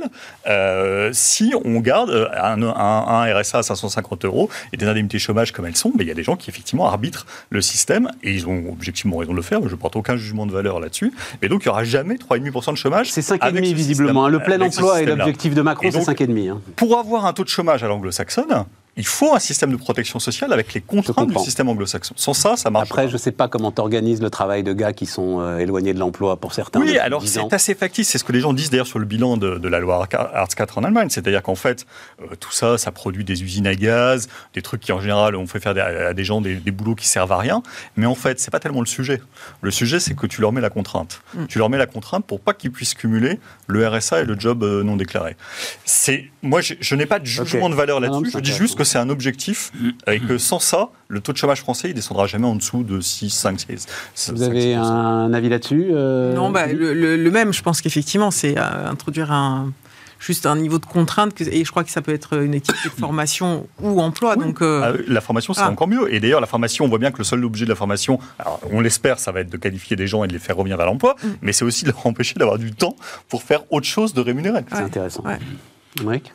euh, si on garde euh, un, un- un RSA à 550 euros et des indemnités chômage comme elles sont, mais il y a des gens qui effectivement arbitrent le système et ils ont objectivement raison de le faire. Je ne porte aucun jugement de valeur là-dessus. Et donc il n'y aura jamais 3,5% de chômage. C'est avec 5,5 ce visiblement. système- Le plein emploi et système-là. l'objectif de Macron, c'est donc, 5,5. hein. pour avoir un taux de chômage à l'anglo-saxonne, il faut un système de protection sociale avec les contraintes du système anglo-saxon. Sans ça, ça marche Après, pas. je ne sais pas comment tu organises le travail de gars qui sont euh, éloignés de l'emploi pour certains. Oui, alors 10 ans. c'est assez factice. C'est ce que les gens disent d'ailleurs sur le bilan de, de la loi Arts 4 en Allemagne. C'est-à-dire qu'en fait, euh, tout ça, ça produit des usines à gaz, des trucs qui en général, on fait faire des- à des gens des, des boulots qui servent à rien. Mais en fait, c'est pas tellement le sujet. Le sujet, c'est que tu leur mets la contrainte. Tu leur mets la contrainte pour pas qu'ils puissent cumuler le RSA et le job euh, non déclaré. C'est moi, je, je n'ai pas de jugement de valeur là-dessus. Je dis juste que c'est un objectif et que sans ça, le taux de chômage français, il descendra jamais en dessous de 6, 5, 6. Vous avez un avis là-dessus euh, Non, bah, le, le- le même, je pense qu'effectivement, c'est euh, introduire un, juste un niveau de contrainte, et je crois que ça peut être une équipe de formation ou emploi. Oui. Donc, euh, Ah la formation, c'est ah. encore mieux. Et d'ailleurs, la formation, on voit bien que le seul objet de la formation, alors, on l'espère, ça va être de qualifier des gens et de les faire revenir vers l'emploi, Mm. mais c'est aussi de leur [LAUGHS] empêcher d'avoir du temps pour faire autre chose de rémunéré. C'est Ouais. intéressant. Ouais.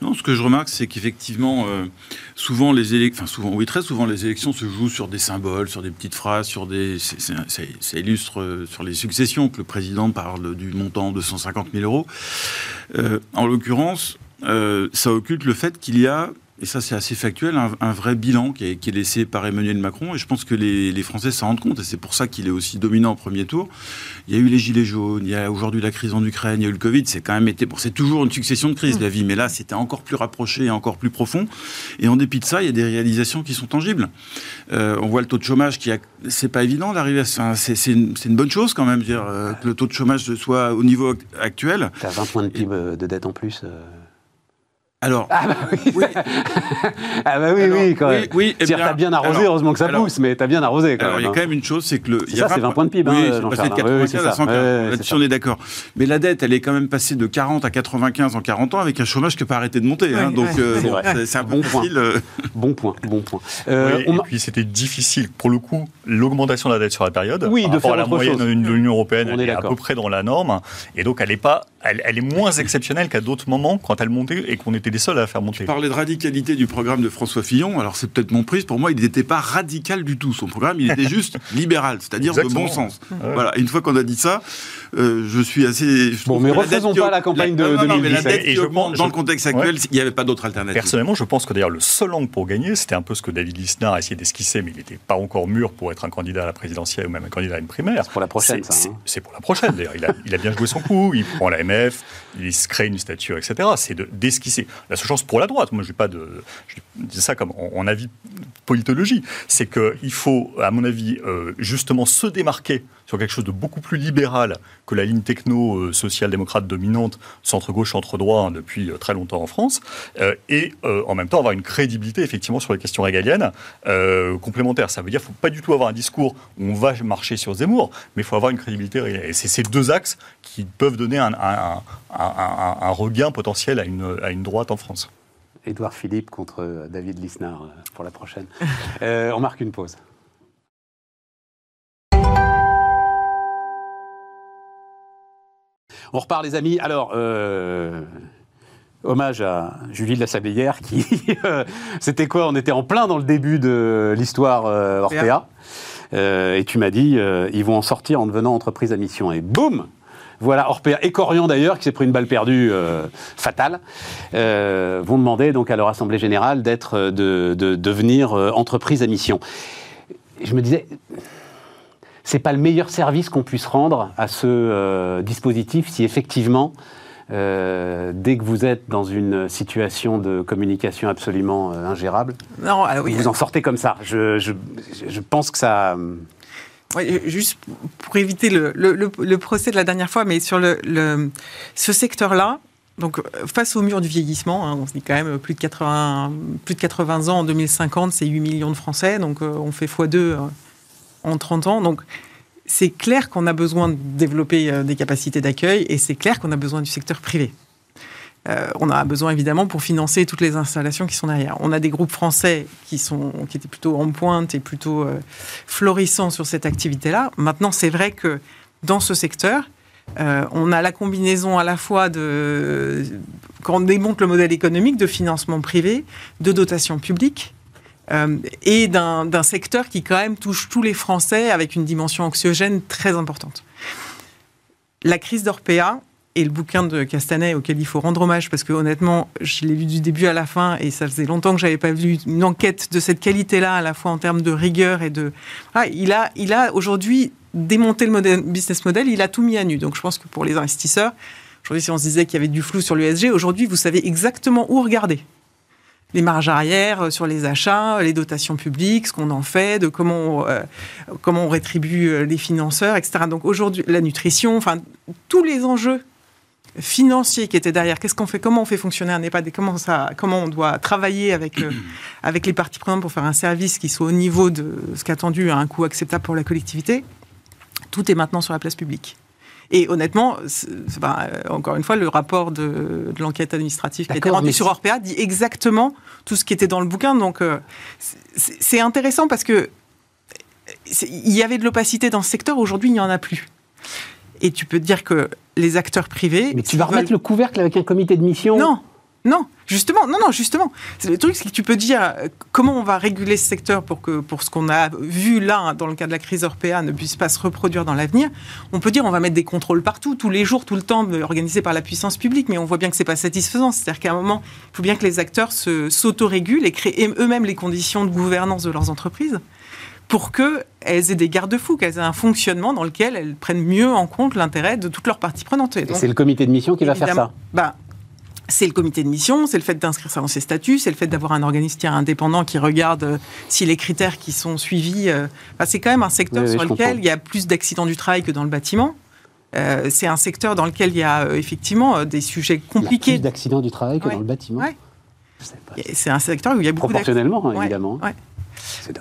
Non, ce que je remarque, c'est qu'effectivement, euh, souvent les élections, enfin souvent, oui, très souvent, les élections se jouent sur des symboles, sur des petites phrases, sur des, ça illustre euh, sur les successions que le président parle du montant de 150 000 euros. Euh, en l'occurrence, ça occulte le fait qu'il y a et ça c'est assez factuel, un, vrai bilan qui est, laissé par Emmanuel Macron. Et je pense que les, Français s'en rendent compte, et c'est pour ça qu'il est aussi dominant au premier tour. Il y a eu les gilets jaunes, il y a aujourd'hui la crise en Ukraine, il y a eu le Covid. C'est quand même été, bon, c'est toujours une succession de crises la vie, mais là c'était encore plus rapproché et encore plus profond. Et en dépit de ça, il y a des réalisations qui sont tangibles. Euh, on voit le taux de chômage qui, c'est pas évident d'arriver. À... C'est une, une, bonne chose quand même, dire euh, que le taux de chômage soit au niveau actuel. T'as 20 points de PIB de dette en plus. Euh. Alors, ah bah oui, [LAUGHS] ah bah oui, oui, quand même. Oui, oui t'as bien arrosé, heureusement que ça pousse, mais t'as bien arrosé. Quand alors, il y a quand même une chose, c'est que le. ça, c'est 20 points de PIB. Oui, hein, c'est passé de 95 à 140. Là-dessus, on est d'accord. Mais la dette, elle est quand même passée de 40 à 95 en 40 ans, avec un chômage qui n'a pas arrêté de monter. Hein, donc, euh, c'est un bon point. Euh. Bon point, bon point. Euh, et puis, c'était difficile, pour le coup, l'augmentation de la dette sur la période. Oui, de faire la moyenne de l'Union européenne, elle est à peu près dans la norme. Et donc, elle est pas, elle est moins exceptionnelle qu'à d'autres moments quand elle montait et qu'on était les seuls à faire monter parlais de radicalité du programme de François Fillon. Alors c'est peut-être mon prise. Pour moi, il n'était pas radical du tout. Son programme, il était [LAUGHS] juste libéral, c'est-à-dire de bon sens. Voilà. une fois qu'on a dit ça, euh, je suis assez. bon, mais refaisons pas la campagne de, 2017. et je pense, dans le contexte actuel, il n'y avait pas d'autre alternative. Personnellement, je pense que d'ailleurs le seul angle pour gagner, c'était un peu ce que David Lisnard a essayé d'esquisser, mais il n'était pas encore mûr pour être un candidat à la présidentielle ou même un candidat à une primaire. C'est pour la prochaine, ça. Hein. C'est pour la prochaine. D'ailleurs, il a, il a bien joué son coup. Il prend la MF, il se crée une stature, etc. C'est d'esquisser. la seule chance pour la droite. Moi, je n'ai pas de je dis ça comme en, avis politologie, c'est qu'il faut, à mon avis, euh, justement se démarquer sur quelque chose de beaucoup plus libéral que la ligne techno euh, social-démocrate dominante, centre-gauche, centre-droit, hein, depuis euh, très longtemps en France, et en même temps avoir une crédibilité, effectivement, sur les questions régaliennes complémentaires. Ça veut dire qu'il ne faut pas du tout avoir un discours où on va marcher sur Zemmour, mais il faut avoir une crédibilité. Et c'est ces deux axes qui peuvent donner un regain potentiel à une, à une droite en France. Édouard Philippe contre David Lisnard euh, pour la prochaine. [LAUGHS] Euh, on marque une pause. On repart, les amis. Alors, euh, hommage à Julie de la Sablière qui. [LAUGHS] C'était quoi? On était en plein dans le début de l'histoire Orpea. et tu m'as dit, ils vont en sortir en devenant entreprise à mission. Et boum voilà, Orpea et Corian d'ailleurs, qui s'est pris une balle perdue euh, fatale, euh, vont demander donc à leur assemblée générale d'être, euh, de, devenir entreprise à mission. Je me disais, c'est pas le meilleur service qu'on puisse rendre à ce dispositif si effectivement dès que vous êtes dans une situation de communication absolument ingérable, non, ah vous en sortez comme ça. Je, je pense que ça, juste pour éviter le, procès de la dernière fois, mais sur ce secteur-là, donc face au mur du vieillissement, hein, on se dit quand même plus de 80, plus de 80 ans en 2050, c'est 8 millions de Français, donc euh, on fait x2 euh, en 30 ans. Donc c'est clair qu'on a besoin de développer euh, des capacités d'accueil et c'est clair qu'on a besoin du secteur privé. Euh, on a besoin évidemment pour financer toutes les installations qui sont derrière. On a des groupes français qui, sont, qui étaient plutôt en pointe et plutôt euh, florissants sur cette activité-là. Maintenant, c'est vrai que dans ce secteur, euh, on a la combinaison à la fois de, quand on démonte le modèle économique, de financement privé, de dotation publique. et d'un secteur qui quand même touche tous les Français avec une dimension anxiogène très importante. La crise d'Orpea, et le bouquin de Castanet auquel il faut rendre hommage parce que honnêtement, je l'ai lu du début à la fin et ça faisait longtemps que j'avais pas vu une enquête de cette qualité-là à la fois en termes de rigueur et de. Ah, il a, il a aujourd'hui démonté le business model, il a tout mis à nu. Donc je pense que pour les investisseurs, aujourd'hui si on se disait qu'il y avait du flou sur l'USG, aujourd'hui vous savez exactement où regarder les marges arrière euh, sur les achats, les dotations publiques, ce qu'on en fait, de comment on, euh, comment on rétribue euh, les financeurs, etc. Donc aujourd'hui, la nutrition, enfin tous les enjeux financier qui était derrière. Qu'est-ce qu'on fait? Comment on fait fonctionner un EHPAD? Comment, ça, comment on doit travailler avec, euh, [CLEARS THROAT] avec les parties prenantes pour faire un service qui soit au niveau de ce qu'attendu à un coût acceptable pour la collectivité? Tout est maintenant sur la place publique. Et honnêtement, euh, encore une fois, le rapport de, l'enquête administrative qui a été rendu sur Orpea dit exactement tout ce qui était dans le bouquin. Donc, euh, c'est intéressant parce que il y avait de l'opacité dans ce secteur. Aujourd'hui, il n'y en a plus. Et tu peux te dire que les acteurs privés. Mais tu vas remettre le couvercle avec un comité de mission Non. Non, justement, non, non, justement. C'est le truc, c'est que tu peux dire euh, comment on va réguler ce secteur pour que, pour ce qu'on a vu là, hein, dans le cas de la crise européenne, ne puisse pas se reproduire dans l'avenir. On peut dire on va mettre des contrôles partout, tous les jours, tout le temps, organisés par la puissance publique, mais on voit bien que c'est pas satisfaisant. C'est-à-dire qu'à un moment, il faut bien que les acteurs se, s'autorégulent et créent eux-mêmes les conditions de gouvernance de leurs entreprises pour qu'elles aient des garde-fous, qu'elles aient un fonctionnement dans lequel elles prennent mieux en compte l'intérêt de toutes leurs parties prenantes. C'est le comité de mission qui va faire ça. Bah, c'est le comité de mission, c'est le fait d'inscrire ça dans ses statuts, c'est le fait d'avoir un organisme tiers indépendant qui regarde euh, si les critères qui sont suivis. euh, bah, c'est quand même un secteur Oui, oui, sur lequel comprends. il y a plus d'accidents du travail que dans le bâtiment. Euh, c'est un secteur dans lequel il y a effectivement des sujets Il y a plus compliqués. d'accidents du travail que Ouais. dans le bâtiment. Ouais. C'est un secteur où il y a beaucoup d'accidents. Proportionnellement, hein, évidemment. ouais.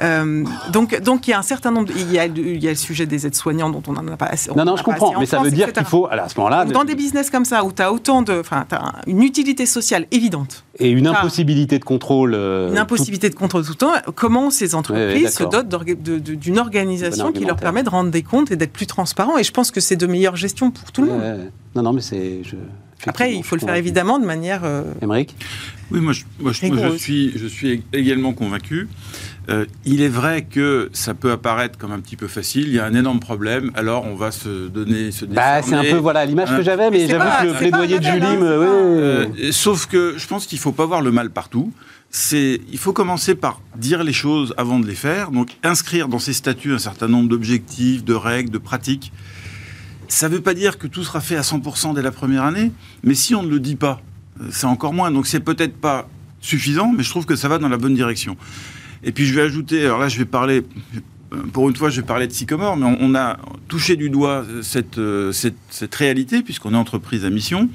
Euh, donc, donc il y a un certain nombre. de- il, y a, le- il y a le sujet des aides-soignants dont on n'en a pas assez. on Non, non, a je comprends, mais ça veut dire qu'il faut, alors, à ce moment-là, dans des business comme ça où tu as autant de. Enfin, tu as une utilité sociale évidente. et une impossibilité de contrôle. euh, une impossibilité de contrôle tout le temps, comment ces entreprises se dotent d'une organisation qui leur permet de rendre des comptes et d'être plus transparent. Et je pense que c'est de meilleure gestion pour tout le monde. Non, non, mais c'est. je- Après, il faut le faire évidemment de manière. euh, Émeric? Oui, moi, je, moi, je- moi, je Rigoureuse. suis, je suis également convaincu. Euh, il est vrai que ça peut apparaître comme un petit peu facile. Il y a un énorme problème. Alors, on va se donner, se Bah, c'est un peu voilà l'image que j'avais, mais j'avoue que le plaidoyer de Julie me. Euh, sauf que je pense qu'il faut pas voir le mal partout. C'est, il faut commencer par dire les choses avant de les faire. Donc, inscrire dans ces statuts un certain nombre d'objectifs, de règles, de pratiques. Ça ne veut pas dire que tout sera fait à 100% dès la première année, mais si on ne le dit pas, euh, c'est encore moins. Donc, c'est peut-être pas suffisant, mais je trouve que ça va dans la bonne direction. Et puis, je vais ajouter, alors là, je vais parler, pour une fois, je vais parler de Sycomore, mais on, a touché du doigt euh, euh, cette réalité, puisqu'on est entreprise à mission.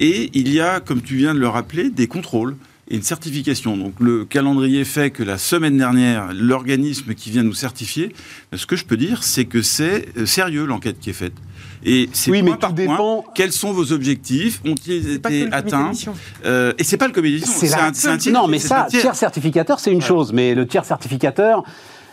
Et il y a, comme tu viens de le rappeler, des contrôles et une certification. Donc le calendrier fait que la semaine dernière, l'organisme qui vient nous certifier, ce que je peux dire, c'est que c'est euh, sérieux l'enquête qui est faite. Et c'est Oui, point mais par tout point, dépend. quels sont vos objectifs Ont-ils été atteints. Euh, Et c'est pas le comité d'émission, C'est la- un- c'est un tiers- non, mais c'est ça, tiers. tiers certificateur, c'est une chose, mais le tiers certificateur,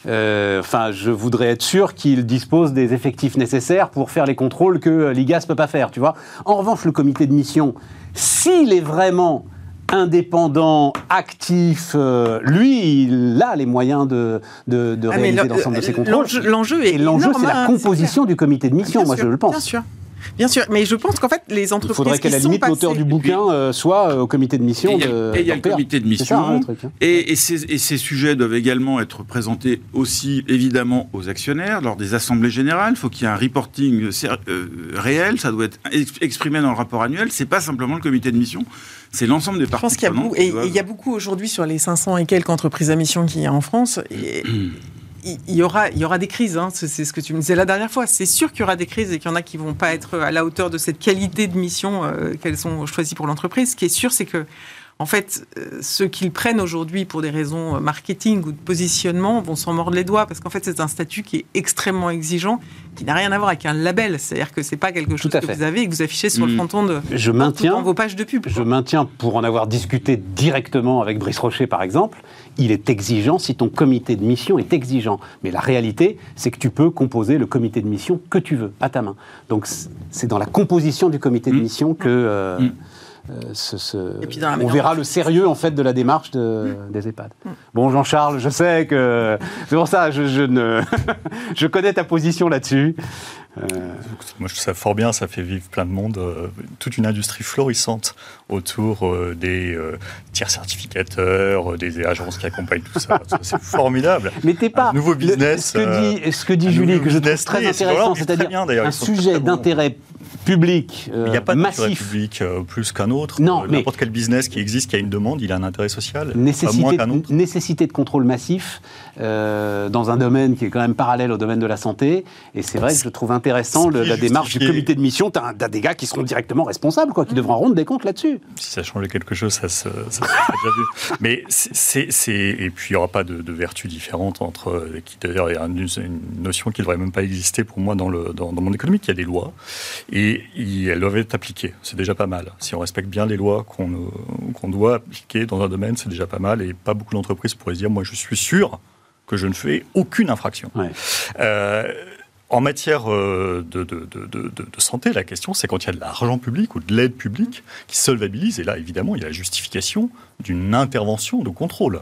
euh, enfin, je voudrais être sûr qu'il dispose des effectifs nécessaires pour faire les contrôles que euh, l'IGAS peut pas faire, tu vois. En revanche, le comité de mission, s'il est vraiment indépendant, actif, euh, lui, il a les moyens de, de, de Ah, réaliser le- l'ensemble de ses contrôles. l'enjeu- L'enjeu est Et l'enjeu, c'est la hein, composition du comité de mission, Bien moi sûr, je le pense. Bien sûr. Bien sûr, mais je pense qu'en fait, les Il entreprises faudrait qu'à la limite l'auteur du bouquin euh, soit au comité de mission Et il y a- il le comité de ça, mission. hein, truc, hein. Et, et ces, et ces sujets doivent également être présentés aussi, évidemment, aux actionnaires lors des assemblées générales. Il faut qu'il y ait un reporting ser- euh, réel. Ça doit être ex- exprimé dans le rapport annuel. C'est pas simplement le comité de mission. C'est l'ensemble des Je parties pense qu'il y a prenantes beaucoup, qui et doivent- il y a beaucoup aujourd'hui sur les 500 et quelques entreprises à mission qu'il y a en France. Et [CLEARS THROAT] il y aura, il y aura des crises. hein. C'est ce que tu me disais la dernière fois. C'est sûr qu'il y aura des crises et qu'il y en a qui vont pas être à la hauteur de cette qualité de mission euh, qu'elles ont choisie pour l'entreprise. Ce qui est sûr, c'est que en fait, euh, ceux qu'ils prennent aujourd'hui pour des raisons euh, marketing ou de positionnement vont s'en mordre les doigts parce qu'en fait, c'est un statut qui est extrêmement exigeant, qui n'a rien à voir avec un label. C'est-à-dire que c'est pas quelque chose que fait. vous avez et que vous affichez sur le Mm. fronton de Je dans maintiens. vos pages de pub. Je maintiens, pour en avoir discuté directement avec Brice Rocher, par exemple, il est exigeant si ton comité de mission est exigeant. Mais la réalité, c'est que tu peux composer le comité de mission que tu veux, à ta main. Donc, c'est dans la composition du comité de Mm. mission que euh, Mm. Euh, ce- ce- Et puis dans la on verra le sérieux, en fait, de la démarche de- des EHPAD. Bon, Jean-Charles, je sais que... C'est pour ça, je, je ne... [LAUGHS] je connais ta position là-dessus. Euh, Moi, je trouve ça fort bien, ça fait vivre plein de monde, euh, toute une industrie florissante autour euh, des euh, tiers certificateurs, euh, des agences qui accompagnent tout ça. [LAUGHS] C'est formidable. Mais t'es pas. Un nouveau le- business, ce, que dit, ce que dit Julie, que je trouve très intéressant, c'est-à-dire un sujet d'intérêt public euh, Il n'y a pas de massif. public euh, plus qu'un autre. Non, Euh, N'importe quel business qui existe, qui a une demande, il a un intérêt social. Nécessité, moins qu'un autre. nécessité de contrôle massif euh, dans un domaine qui est quand même parallèle au domaine de la santé. Et c'est vrai que je trouve intéressant le- la démarche du comité de mission. Tu as, des gars qui seront directement responsables, quoi, qui devront rendre des comptes là-dessus. Si ça changeait quelque chose, ça se, ça. [LAUGHS] Mais c'est, et puis il n'y aura pas de, de vertu différente entre, euh, d'ailleurs est un- une, notion qui ne devrait même pas exister pour moi dans, le, dans, dans mon économie, qu'il y a des lois et y- elles doivent être appliquées. C'est déjà pas mal. Si on respecte bien les lois qu'on, euh, qu'on doit appliquer dans un domaine, c'est déjà pas mal et pas beaucoup d'entreprises pourraient se dire, moi je suis sûr que je ne fais aucune infraction. Ouais. Euh, en matière euh, de, de, de, de, santé, la question, c'est quand il y a de l'argent public ou de l'aide publique qui solvabilise, et là, évidemment, il y a la justification d'une intervention de contrôle.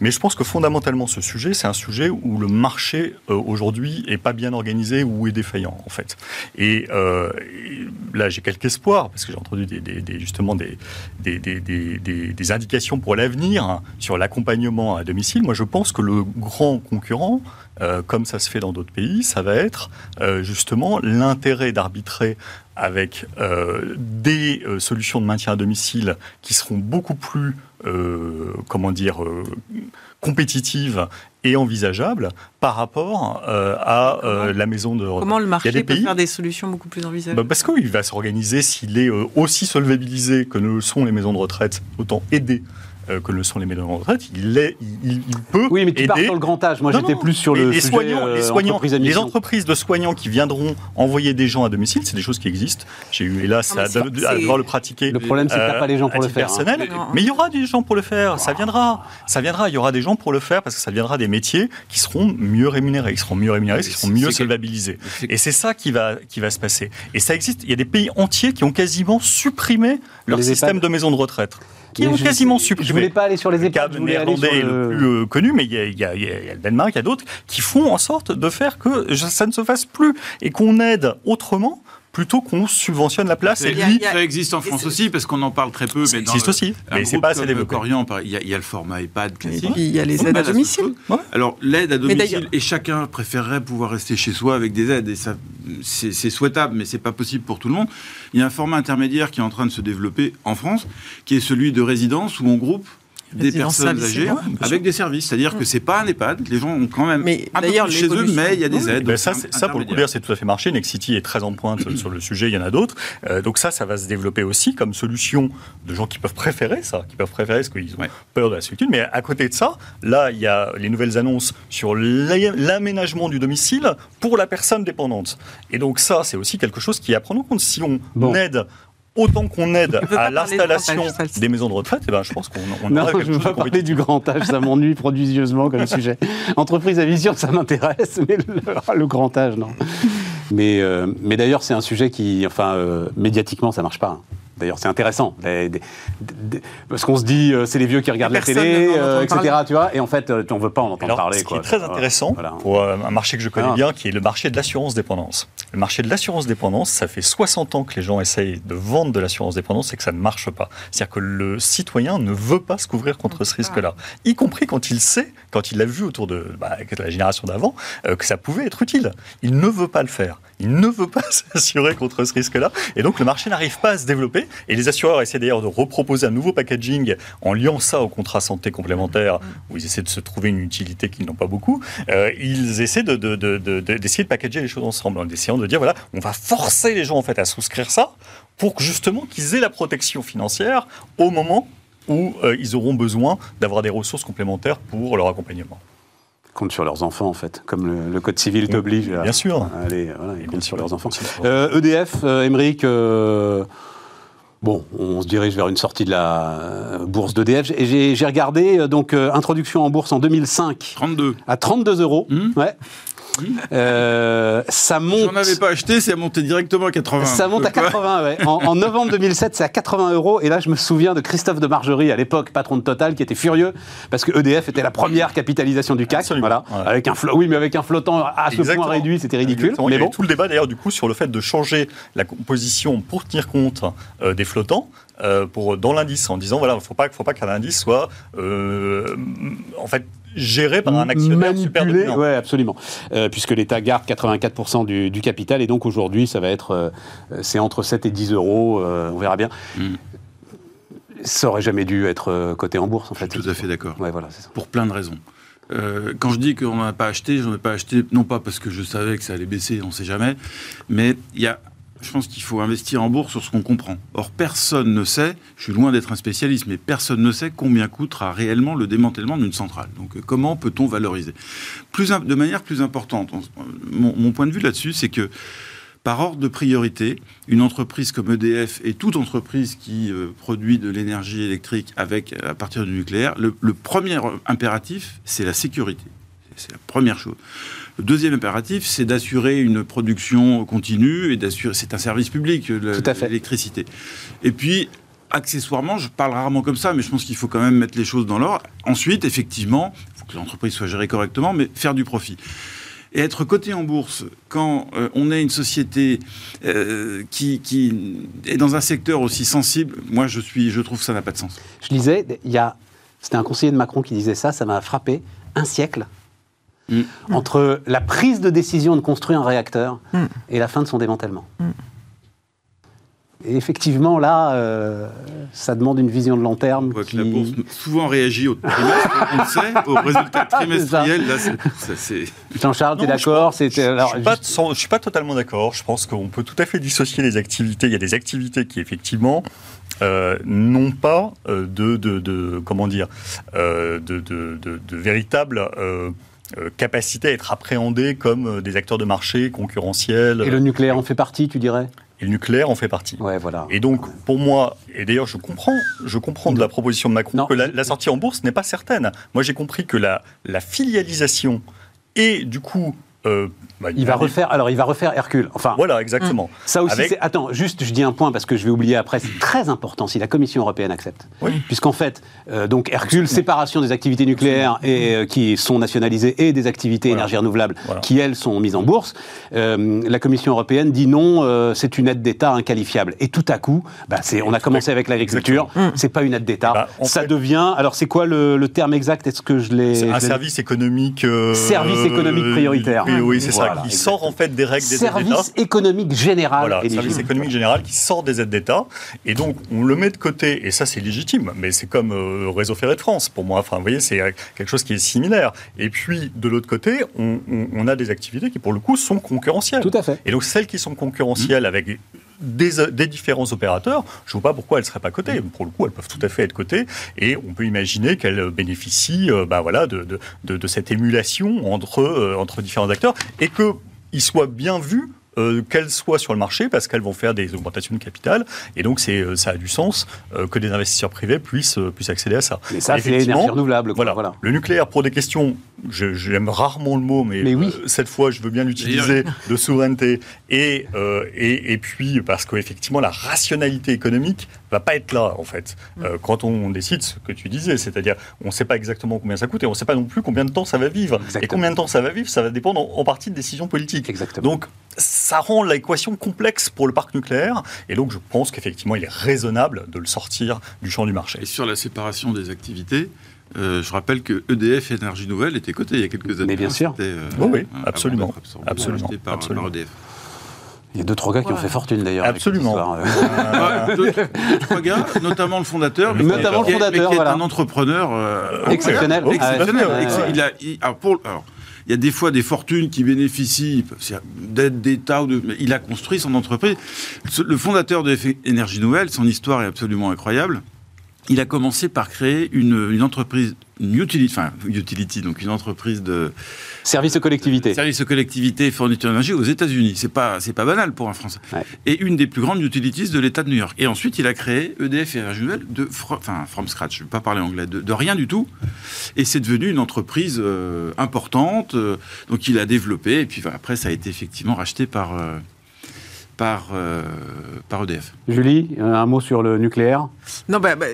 Mais je pense que fondamentalement, ce sujet, c'est un sujet où le marché, euh, aujourd'hui, est pas bien organisé ou est défaillant, en fait. Et, euh, là, j'ai quelques espoirs, parce que j'ai entendu des, des, justement des, indications pour l'avenir hein, sur l'accompagnement à domicile. Moi, je pense que le grand concurrent, euh, comme ça se fait dans d'autres pays, ça va être justement l'intérêt d'arbitrer avec euh, des solutions de maintien à domicile qui seront beaucoup plus, comment dire, compétitives et envisageables par rapport à la maison de Comment le marché peut faire des solutions beaucoup plus envisageables? Bah, Parce qu'il va s'organiser s'il est aussi solvabilisé que ne le sont les maisons de retraite, autant aider euh, que le sont les maisons de retraite, il, est, il, peut. Oui, mais tu pars sur le grand âge. Moi, j'étais plus sur le les sujet, soignants, les, euh, soignants les entreprises de soignants qui viendront envoyer des gens à domicile, c'est des choses qui existent. J'ai eu, hélas, à, devoir le pratiquer. Le problème, c'est qu'il n'y a pas les gens pour le faire. Hein. Personnel, Mais il y aura des gens pour le faire. Ça viendra. Ça viendra. Il y aura des gens pour le faire parce que ça viendra des métiers qui seront mieux rémunérés, qui seront mieux rémunérés, qui seront mieux solvabilisés. Et c'est ça qui va, qui va se passer. Et ça existe. Il y a des pays entiers qui ont quasiment supprimé leur système de maisons de retraite qui ont quasiment supprimé. Je voulais pas aller sur les EHPAD. Le néerlandais est le plus euh, connu, mais il y, a, le Danemark, il y a d'autres qui font en sorte de faire que ça ne se fasse plus et qu'on aide autrement plutôt qu'on subventionne la place. Et lui, ça existe en France aussi, parce qu'on en parle très peu. Ça existe aussi, mais c'est pas assez développé. il y, a, il y, a le format EHPAD classique. il y a les aides à domicile. Alors, l'aide à domicile, et chacun préférerait pouvoir rester chez soi avec des aides, et ça, c'est souhaitable, mais c'est pas possible pour tout le monde. Il y a un format intermédiaire qui est en train de se développer en France, qui est celui de résidence, où on groupe des personnes âgées avec des services. C'est-à-dire que c'est pas un EHPAD, les gens ont quand même mais un peu chez eux, mais il y a des aides. ça, ça, pour le coup, c'est tout à fait marché. Nexity est très en pointe [COUGHS] sur le sujet, il y en a d'autres. Euh, donc ça, ça va se développer aussi comme solution de gens qui peuvent préférer ça, qui peuvent préférer ce qu'ils ont peur de la solitude. Mais à côté de ça, là, il y a les nouvelles annonces sur l'aménagement du domicile pour la personne dépendante. Et donc ça, c'est aussi quelque chose qui est à prendre en compte. Si on aide autant qu'on aide à l'installation des maisons de retraite, eh ben, je pense qu'on on Non, je ne veux pas parler du grand âge, ça m'ennuie prodigieusement comme [LAUGHS] sujet. Entreprise à vision, ça m'intéresse, mais [LAUGHS] le, grand âge, non. Mais, euh, mais d'ailleurs, c'est un sujet qui, enfin, euh, médiatiquement, ça marche pas. Hein. D'ailleurs, c'est intéressant. parce qu'on se dit, euh, c'est les vieux qui regardent la télé, euh, etc. Tu vois, et en fait, euh, on ne veut pas en entendre parler. Ce qui est très intéressant pour un marché que je connais bien, qui est le marché de l'assurance dépendance. Le marché de l'assurance dépendance, ça fait 60 ans que les gens essayent de vendre de l'assurance dépendance et que ça ne marche pas. C'est-à-dire que le citoyen ne veut pas se couvrir contre ce risque-là, y compris quand il sait, quand il l'a vu autour de bah, la génération d'avant, que ça pouvait être utile. Il ne veut pas le faire. Il ne veut pas [LAUGHS] s'assurer contre ce risque-là. Et donc, le marché n'arrive pas à se développer. Et les assureurs essaient d'ailleurs de reproposer un nouveau packaging en liant ça au contrat santé complémentaire, où ils essaient de se trouver une utilité qu'ils n'ont pas beaucoup. Euh, ils essaient d'essayer de, de, packager les choses ensemble, en essayant de dire, voilà, on va forcer les gens en fait à souscrire ça pour justement qu'ils aient la protection financière au moment où euh, ils auront besoin d'avoir des ressources complémentaires pour leur accompagnement comptent sur leurs enfants, en fait, comme le, Code civil t'oblige à, bien sûr. aller, voilà, ils comptent sur leurs enfants. EDF, euh, e euh, Bon, on se dirige vers une sortie de la euh, bourse d'EDF. Et j'ai regardé, donc, introduction en bourse en 2005. 32. À 32 euros. Mmh. Ouais. Euh, ça monte. J'en avais pas acheté, c'est monté directement à 80. Ça monte à 80, ouais. En, novembre 2007, c'est à 80 euros. Et là, je me souviens de Christophe de Margerie, à l'époque patron de Total, qui était furieux parce que EDF était la première capitalisation du CAC. Voilà. Avec un oui, mais avec un flottant à ce point réduit, c'était ridicule. Mais bon. tout le débat d'ailleurs du coup sur le fait de changer la composition pour tenir compte euh, des flottants. Euh, pour, dans l'indice en disant voilà, il ne faut pas, faut pas qu'un indice soit en fait géré par un actionnaire super dominant. Oui, absolument. Euh, puisque l'État garde 84% du, capital et donc aujourd'hui, ça va être, euh, c'est entre 7 et 10 euros, euh, on verra bien. Mm. Ça aurait jamais dû être coté en bourse, en fait. tout à fait d'accord. Ouais, voilà, Pour plein de raisons. quand je dis qu'on n'en a pas acheté, j'en ai pas acheté, non pas parce que je savais que ça allait baisser, on ne sait jamais, mais il y a je pense qu'il faut investir en bourse sur ce qu'on comprend. Or, personne ne sait, je suis loin d'être un spécialiste, mais personne ne sait combien coûtera réellement le démantèlement d'une centrale. Donc, euh, comment peut-on valoriser? De manière plus importante, mon, point de vue là-dessus, c'est que par ordre de priorité, une entreprise comme EDF et toute entreprise qui euh, produit de l'énergie électrique avec, à partir du nucléaire, le premier impératif, c'est la sécurité C'est la première chose. Le deuxième impératif, c'est d'assurer une production continue et d'assurer. C'est un service public, l'électricité. Et puis, accessoirement, je parle rarement comme ça, mais je pense qu'il faut quand même mettre les choses dans l'ordre. Ensuite, effectivement, il faut que l'entreprise soit gérée correctement, mais faire du profit. Et être coté en bourse quand euh, on est une société euh, qui, est dans un secteur aussi sensible, moi je, suis, je trouve que ça n'a pas de sens. Je lisais, il y a, c'était un conseiller de Macron qui disait ça, ça m'a frappé, un siècle mm. entre la prise de décision de construire un réacteur mm. et la fin de son démantèlement. Mm. Et effectivement, là, euh, ça demande une vision de long terme. On voit que la bourse souvent réagit au trimestre, on le sait, au résultat [LAUGHS] trimestriel. Jean-Charles, tu es d'accord Je ne suis, pas totalement d'accord. Je pense qu'on peut tout à fait dissocier les activités. Il y a des activités qui, effectivement, euh, n'ont pas euh, de, de, comment dire, de, de, véritable capacité à être appréhendées comme des acteurs de marché concurrentiels. Et le nucléaire en fait partie, tu dirais? Et le nucléaire en fait partie. Ouais, voilà. Et donc, pour moi, et d'ailleurs, je comprends, je comprends de la proposition de Macron que la, sortie en bourse n'est pas certaine. Moi, j'ai compris que la, la filialisation et du coup euh, bah, il va refaire. Alors, il va refaire Hercule. Enfin. Voilà, exactement. Ça aussi. c'est Attends, juste, je dis un point parce que je vais oublier après. C'est très important si la Commission européenne accepte. Oui. Puisqu'en fait, euh, donc Hercule, séparation des activités nucléaires et euh, qui sont nationalisées et des activités énergies renouvelables qui elles sont mises en bourse. la Commission européenne dit non, c'est une aide d'État inqualifiable. Et tout à coup, bah, c'est. On a commencé avec l'agriculture. C'est pas une aide d'État. Bah, ça devient. Alors, c'est quoi le, terme exact? Est-ce que je l'ai Un service économique. service économique prioritaire oui, c'est ça, qui sort en fait des règles des aides d'État. Service économique général. Voilà, service économique général qui sort des aides d'État. Et donc, on le met de côté, et ça, c'est légitime, mais c'est comme euh, Réseau Ferré de France, pour moi. Enfin, vous voyez, c'est quelque chose qui est similaire. Et puis, de l'autre côté, on, a des activités qui, pour le coup, sont concurrentielles. Tout à fait. Et donc, celles qui sont concurrentielles avec des, différents opérateurs, je ne vois pas pourquoi elles ne seraient pas cotées. Pour le coup, elles peuvent tout à fait être cotées et on peut imaginer qu'elles bénéficient euh, bah, voilà, de, cette émulation entre, euh, entre différents acteurs et qu'ils soient bien vus euh, qu'elles soient sur le marché parce qu'elles vont faire des augmentations de capital. Et donc, c'est, euh, ça a du sens euh, que des investisseurs privés puissent, puissent accéder à ça. Mais ça, c'est l'énergie renouvelable. Voilà. voilà. Le nucléaire, pour des questions, j'aime rarement le mot, mais, cette fois, je veux bien l'utiliser, de souveraineté. Et, et, et, puis, parce qu'effectivement, la rationalité économique va pas être là, en fait, mm. quand on décide ce que tu disais. C'est-à-dire, on ne sait pas exactement combien ça coûte et on ne sait pas non plus combien de temps ça va vivre. Et combien de temps ça va vivre, ça va dépendre en, en partie de décisions politiques. Exactement. Donc, ça rend l'équation complexe pour le parc nucléaire. Et donc, je pense qu'effectivement, il est raisonnable de le sortir du champ du marché. Et sur la séparation des activités, euh, je rappelle que EDF Énergie Nouvelle était coté il y a quelques années. Mais bien sûr. Euh, oui, absolument. absolument. Par, absolument. EDF. Il y a deux, trois gars qui ont fait fortune d'ailleurs. Absolument. Euh. deux, trois gars, notamment le fondateur. Notamment le fondateur, qui est voilà. un entrepreneur exceptionnel. exceptionnel. il a, alors pour, alors, il y a des fois des fortunes qui bénéficient d'aides d'État. De, il a construit son entreprise. Le fondateur de Énergie Nouvelle, son histoire est absolument incroyable. Il a commencé par créer une, entreprise, une utility, enfin, utility, donc une entreprise de Service aux collectivités. Service aux collectivités et fourniture d'énergie aux États-Unis. C'est pas, c'est pas banal pour un Français. Et une des plus grandes utilities de l'État de New York. Et ensuite, il a créé EDF et Nouvelle de, enfin, from scratch. Je ne vais pas parler anglais, de, rien du tout. Et c'est devenu une entreprise euh, importante. Euh, donc, il a développé. Et puis après, ça a été effectivement racheté par. Euh, par, euh, par EDF. Julie, un mot sur le nucléaire Non, bah, bah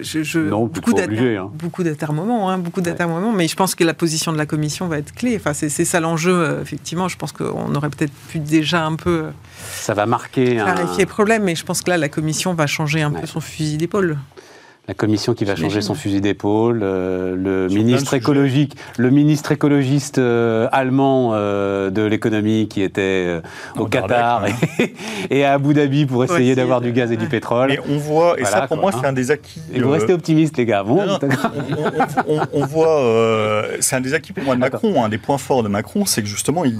je, je non, beaucoup d'atermoiements, hein. beaucoup d'atermoiements, hein, beaucoup d'atermoiements, mais je pense que la position de la Commission va être clé. Enfin, c'est ça l'enjeu, euh, effectivement. Je pense qu'on aurait peut-être pu déjà un peu... Euh, ça va marquer clarifier un... le problème, mais je pense que là, la Commission va changer un peu son fusil d'épaule la commission qui va changer son fusil d'épaule, euh, le ministre écologique, le ministre écologiste euh, allemand euh, de l'économie qui était au Qatar [LAUGHS] et, à Abu Dhabi pour essayer d'avoir du gaz et du pétrole. Et on voit, et ça pour moi c'est un des acquis. Et vous restez optimiste les gars. Bon, on, voit, c'est un des acquis pour moi de Macron, un des points forts de Macron, c'est que justement il,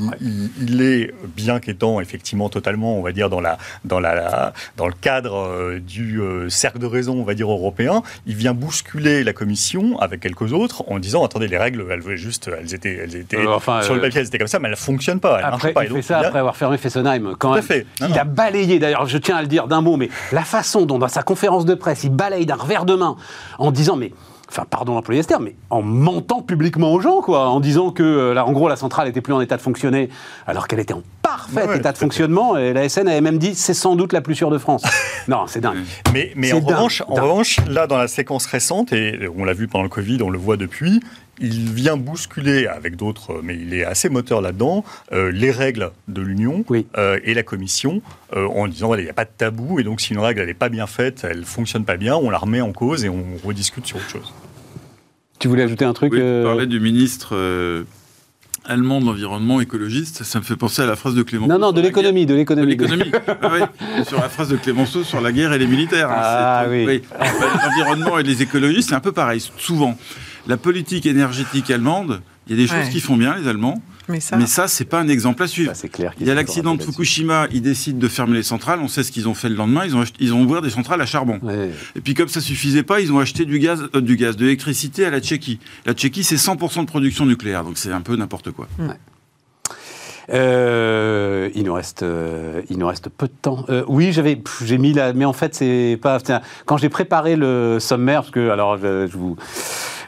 il, est bien qu'étant effectivement totalement, on va dire dans la dans la dans le cadre du cercle de raison, on va dire européen il vient bousculer la commission avec quelques autres en disant attendez les règles elles juste elles étaient elles étaient euh, sur le euh, papier elles étaient comme ça mais elles fonctionnent pas elles après, pas. il fait ça après avoir fermé Fessenheim quand Tout fait. il a balayé d'ailleurs je tiens à le dire d'un mot mais la façon dont dans sa conférence de presse il balaye d'un revers de main en disant mais enfin pardon l'employé Esther, mais en mentant publiquement aux gens, quoi, en disant que, euh, là, en gros, la centrale était plus en état de fonctionner, alors qu'elle était en parfait Ouais, état de fonctionnement, et la SN avait même dit c'est sans doute la plus sûre de France. [LAUGHS] non, c'est dingue. Mais, en, dingue, revanche, en dingue. revanche, là, dans la séquence récente, et on l'a vu pendant le Covid, on le voit depuis, il vient bousculer avec d'autres, mais il est assez moteur là-dedans, euh, les règles de l'Union Oui. euh, et la Commission, euh, en disant voilà, il n'y a pas de tabou, et donc si une règle n'est pas bien faite, elle fonctionne pas bien, on la remet en cause et on rediscute sur autre chose. Tu voulais ajouter un truc Oui, tu euh, parlais du ministre euh, allemand de l'environnement écologiste. Ça me fait penser à la phrase de Clémenceau. Non, non, de l'économie, de l'économie. De l'économie. [LAUGHS] Ah oui, sur la phrase de Clémenceau sur la guerre et les militaires. hein, Ah c'est- oui. L'environnement et les écologistes, c'est un peu pareil. Souvent, la politique énergétique allemande, il y a des choses Ouais. qui font bien, les Allemands, Mais ça, mais ça, c'est pas un exemple à suivre. Clair. Il y a l'accident de Fukushima, ils décident de fermer les centrales, on sait ce qu'ils ont fait le lendemain, ils ont, ils ont ouvert des centrales à charbon. Ouais. Et puis comme ça suffisait pas, ils ont acheté du gaz, euh, du gaz, de l'électricité à la Tchéquie. La Tchéquie, c'est 100% de production nucléaire, donc c'est un peu n'importe quoi. Euh, il nous reste, euh, il nous reste peu de temps. Euh, oui, j'avais, j'ai mis la, mais en fait c'est pas. tiens, quand j'ai préparé le sommaire, parce que alors je, je vous,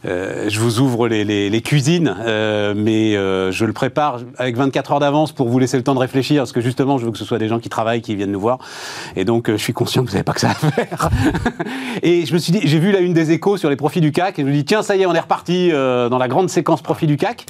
euh, je vous ouvre les, cuisines, euh, mais euh, je le prépare avec 24 heures d'avance pour vous laisser le temps de réfléchir, parce que justement je veux que ce soit des gens qui travaillent, qui viennent nous voir, et donc je suis conscient que vous n'avez pas que ça à faire. [LAUGHS] et je me suis dit, j'ai vu la une des échos sur les profits du CAC, et je me dis tiens ça y est, on est reparti dans la grande séquence profit du CAC.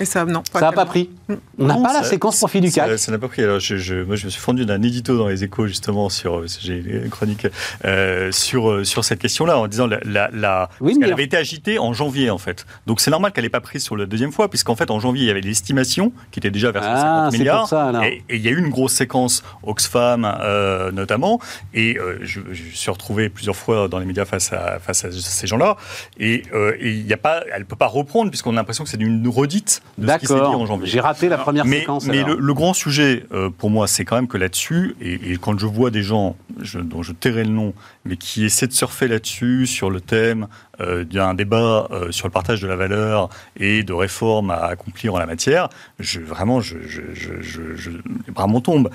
Et ça, non. Ça n'a pas pris. On n'a pas la séquence profit du CAC. Ça n'a pas pris. Alors, je, je- moi, je me suis fendu d'un édito dans les échos, justement, sur, euh, j'ai une chronique, euh, sur, euh, sur cette question-là, en disant la, la, la- Oui, parce mais- qu'elle avait été agitée en janvier, en fait. Donc, c'est normal qu'elle n'ait pas prise sur la deuxième fois, puisqu'en fait, en janvier, il y avait l'estimation qui était déjà vers Ah, 50 c'est milliards. pour ça, alors. Et, et il y a eu une grosse séquence Oxfam, euh, notamment. Et euh, je, je me suis retrouvé plusieurs fois dans les médias face à, face à ces gens-là. Et, euh, et il y a pas, elle ne peut pas reprendre, puisqu'on a l'impression que c'est une redite D'accord. J'ai raté la première Mais, séquence. mais le, le grand sujet euh, pour moi, c'est quand même que là-dessus, et, et quand je vois des gens je- dont je tairai le nom, mais qui essaient de surfer là-dessus, sur le thème euh, d'un débat euh, sur le partage de la valeur et de réformes à accomplir en la matière, je, vraiment, je, je, je, je- je- les bras m'en tombent.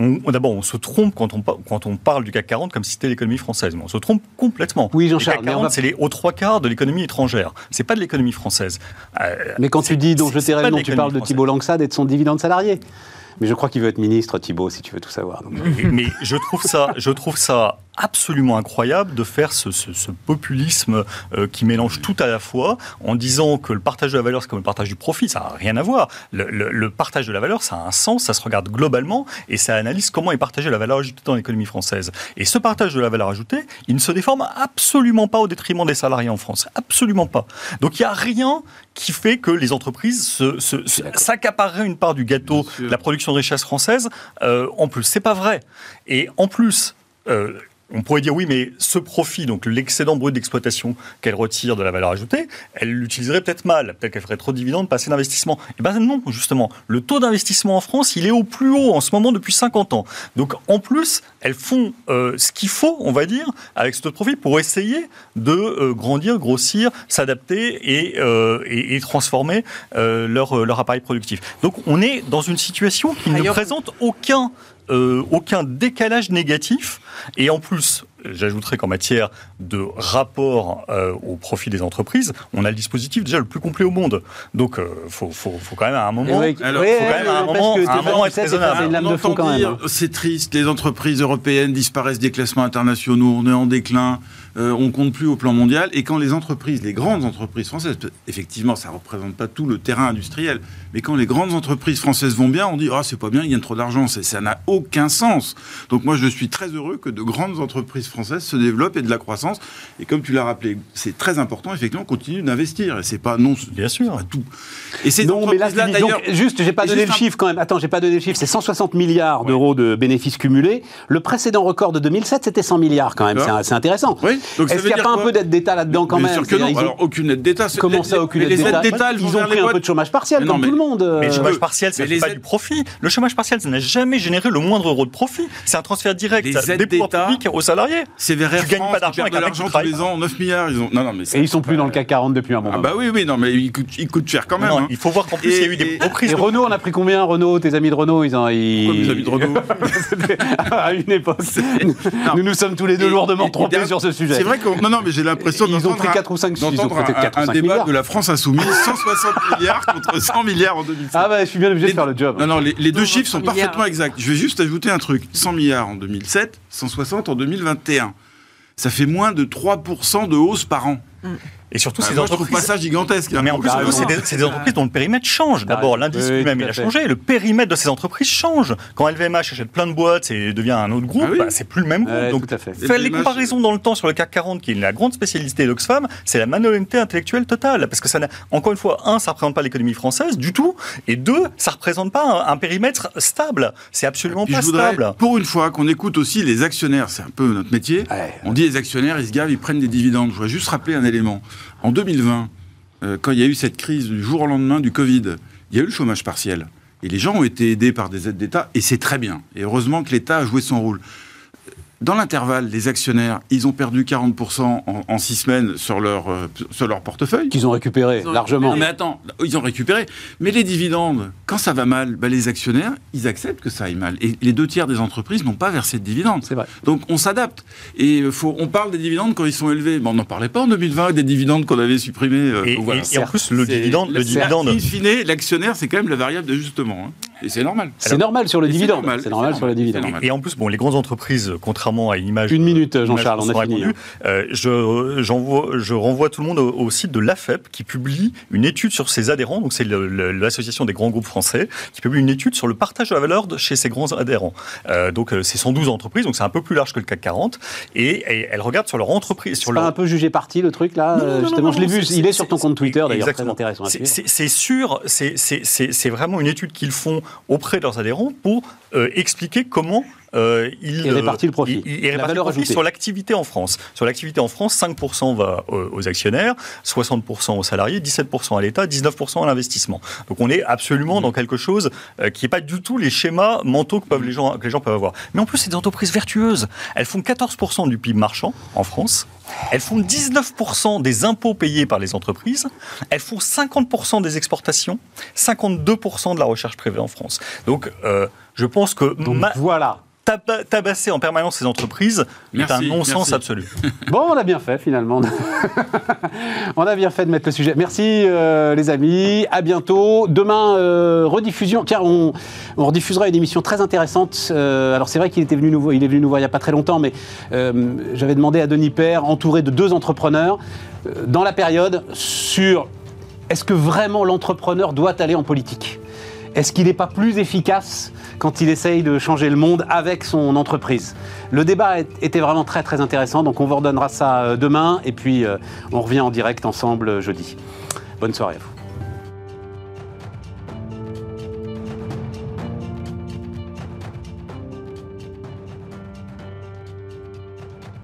On- D'abord, on se trompe quand on, par- quand on parle du CAC 40 comme si c'était l'économie française. Mais on se trompe complètement. Oui, Le Jean-Charles, CAC mais on 40, va- c'est les aux trois quarts de l'économie étrangère. C'est pas de l'économie française. Euh, Mais quand tu dis dont je le de nom, tu parles de. Thibault Langsade et de son dividende salarié. Mais je crois qu'il veut être ministre, Thibault, si tu veux tout savoir. Donc, mais je trouve ça, je trouve ça absolument incroyable de faire ce, ce- ce populisme euh, qui mélange tout à la fois en disant que le partage de la valeur c'est comme le partage du profit, ça n'a rien à voir. Le, le- le partage de la valeur, ça a un sens, ça se regarde globalement et ça analyse comment est partagée la valeur ajoutée dans l'économie française. Et ce partage de la valeur ajoutée, il ne se déforme absolument pas au détriment des salariés en France, absolument pas. Donc il n'y a rien qui fait que les entreprises se- se- se- s'accapareraient une part du gâteau de la production de richesse française. euh, en plus, c'est pas vrai. Et en plus, euh, on pourrait dire oui, mais ce profit, donc l'excédent brut d'exploitation qu'elle retire de la valeur ajoutée, elle l'utiliserait peut-être mal. Peut-être qu'elle ferait trop de dividendes, pas assez d'investissement. Eh ben non, justement. Le taux d'investissement en France, il est au plus haut en ce moment depuis 50 ans. Donc en plus, elles font euh, ce qu'il faut, on va dire, avec ce taux de profit pour essayer de euh, grandir, grossir, s'adapter et, euh, et, et transformer leur, leur appareil productif. Donc on est dans une situation qui ne présente aucun euh, aucun décalage négatif. Et en plus, j'ajouterais qu'en matière de rapport euh, au profit des entreprises, on a le dispositif déjà le plus complet au monde. Donc, il faut, faut, faut quand même à un moment... Oui, alors, oui, faut quand même à un parce moment- que à un moment être c'est raisonnable. dire, c'est triste, les entreprises européennes disparaissent des classements internationaux, on est en déclin, euh, on compte plus au plan mondial. Et quand les entreprises, les grandes entreprises françaises, effectivement, ça représente pas tout le terrain industriel, mais quand les grandes entreprises françaises vont bien, on dit ah c'est pas bien, ils gagnent trop d'argent, C'est- ça n'a aucun sens. Donc moi je suis très heureux que de grandes entreprises françaises se développent et de la croissance. Et comme tu l'as rappelé, c'est très important effectivement, on continue d'investir. Et c'est pas non, Bien sûr. pas tout. Et ces Non, mais là, d'ailleurs. donc, juste, j'ai pas donné le un- chiffre quand même. Attends, j'ai pas donné le chiffre. C'est 160 milliards d'euros de bénéfices cumulés. Le précédent record de 2007, c'était 100 milliards quand même. C'est c'est intéressant. Oui, Est-ce qu'il n'y a pas un peu d'aide d'État là-dedans quand Bien même sûr que non. ils ont- Alors aucune aide d'État. Comment Les- ça, aucune mais aide Les d'État aides d'État, elles Ils ont pris un peu de chômage partiel Mais non, comme mais- tout le monde. Mais le euh, chômage partiel, ça n'est les pas du profit. Le chômage partiel, ça n'a jamais généré le moindre euro de profit. C'est un transfert direct Les aides des pouvoirs d'État- publics aux salariés. C'est vers Air Tu gagnes France pas d'argent avec l'argent tous les ans, 9 milliards. Ils ont... Non, non, mais Et ils sont plus dans le CAC 40 depuis un moment. Ah bah oui, oui, non, mais ils coûtent, cher quand même. Hein. il faut voir qu'en plus, il y a eu des reprises. Et Renault, on a pris combien Renault, tes amis de Renault, ils ont. Mes amis de Renault [LAUGHS] à une époque. Nous nous sommes tous les deux lourdement trompés sur ce sujet. C'est vrai qu'on. Non, non, mais j'ai l'impression Ils ont pris un- 4 ou 5 ils ont un, 4 ou un 5 débat milliards. de la France insoumise, [LAUGHS] 160 milliards contre 100 milliards en 2007. Ah bah, je suis bien obligé de faire le job. Non, non, les, les deux chiffres sont 100 milliards. parfaitement exacts. Je vais juste ajouter un truc. 100 milliards en 2007, 160 en 2021. Ça fait moins de 3% de hausse par an. Et surtout, Ah, ces moi, je trouve entreprises. pas ça gigantesque. hein. Mais en plus, T'as c'est des, c'est des entreprises dont le périmètre change. D'abord, raison. l'indice Oui, lui-même, il a changé. Le périmètre de ces entreprises change. Quand LVMH achète plein de boîtes et devient un autre groupe, Ah oui. bah, c'est plus le même groupe. Ouais, Donc, tout à fait. faire les comparaisons dans le temps sur le CAC 40, qui est la grande spécialité d'Oxfam, c'est la malhonnêteté intellectuelle totale. Parce que ça n'a, encore une fois, un, ça représente pas l'économie française du tout. Et deux, ça représente pas un, un périmètre stable. C'est absolument pas je voudrais, stable. pour une fois, qu'on écoute aussi les actionnaires. C'est un peu notre métier. Ouais. On dit les actionnaires, ils se gavent, ils prennent des dividendes. Je voudrais juste rappeler un élément. En 2020, euh, quand il y a eu cette crise du jour au lendemain du Covid, il y a eu le chômage partiel. Et les gens ont été aidés par des aides d'État, et c'est très bien. Et heureusement que l'État a joué son rôle. Dans l'intervalle, les actionnaires, ils ont perdu 40% en, en six semaines sur leur, euh, sur leur portefeuille. Qu'ils ont récupéré Ils ont largement. Non, mais attends, ils ont récupéré. Mais les dividendes, quand ça va mal, bah, les actionnaires, ils acceptent que ça aille mal. Et les deux tiers des entreprises n'ont pas versé de dividendes. C'est vrai. Donc on s'adapte. Et euh, faut, on parle des dividendes quand ils sont élevés. Mais on n'en parlait pas en 2020 des dividendes qu'on avait supprimés. euh, Et, donc voilà. et- et en plus, le dividende, le dividende, In fine, l'actionnaire, c'est quand même la variable d'ajustement. hein. Et c'est normal. C'est normal sur le c'est dividende. normal, C'est normal sur le dividende. Et en plus, bon, les grandes entreprises, contrairement à une image. Une minute, image Jean-Charles, on a fini, répandue, euh, je, j'envoie- je renvoie tout le monde au, au site de l'AFEP qui publie une étude sur ses adhérents. Donc, c'est l'association des grands groupes français qui publie une étude sur le partage de la valeur de, chez ses grands adhérents. Euh, donc, euh, c'est 112 entreprises, donc c'est un peu plus large que le CAC 40. Et, et elle regarde sur leur entreprise, sur C'est pas leur un peu jugé parti le truc là Non, non, euh, non, Justement, non, je l'ai vu. c'est- Il est sur ton compte Twitter d'ailleurs, très intéressant. C'est- sûr, c'est- vraiment une étude qu'ils font auprès de leurs adhérents pour euh, expliquer comment euh, ils Et répartit le profit. répartissent valeur le profit ajoutée. sur l'activité en France. Sur l'activité en France, 5% va euh, aux actionnaires, 60% aux salariés, 17% à l'État, 19% à l'investissement. Donc on est absolument dans quelque chose euh, qui n'est pas du tout les schémas mentaux que, peuvent les gens, que les gens peuvent avoir. Mais en plus, c'est des entreprises vertueuses. Elles font 14% du PIB marchand en France. Elles font 19% des impôts payés par les entreprises. Elles font 50% des exportations, 52% de la recherche privée en France. Donc, euh, je pense que Donc ma- voilà. Taba- tabasser en permanence ces entreprises Merci, est un non-sens absolu. [LAUGHS] Bon, on a bien fait finalement. [LAUGHS] on a bien fait de mettre le sujet. Merci euh, les amis. À bientôt. Demain, euh, rediffusion. Tiens, on, on rediffusera une émission très intéressante. Euh, alors c'est vrai qu'il était venu nous, voir- il est venu nous voir il n'y a pas très longtemps, mais euh, j'avais demandé à Denis Père, entouré de deux entrepreneurs, euh, dans la période, sur est-ce que vraiment l'entrepreneur doit aller en politique? Est-ce qu'il n'est pas plus efficace quand il essaye de changer le monde avec son entreprise Le débat était vraiment très très intéressant, donc on vous redonnera ça euh, demain et puis euh, on revient en direct ensemble euh, jeudi. Bonne soirée à vous.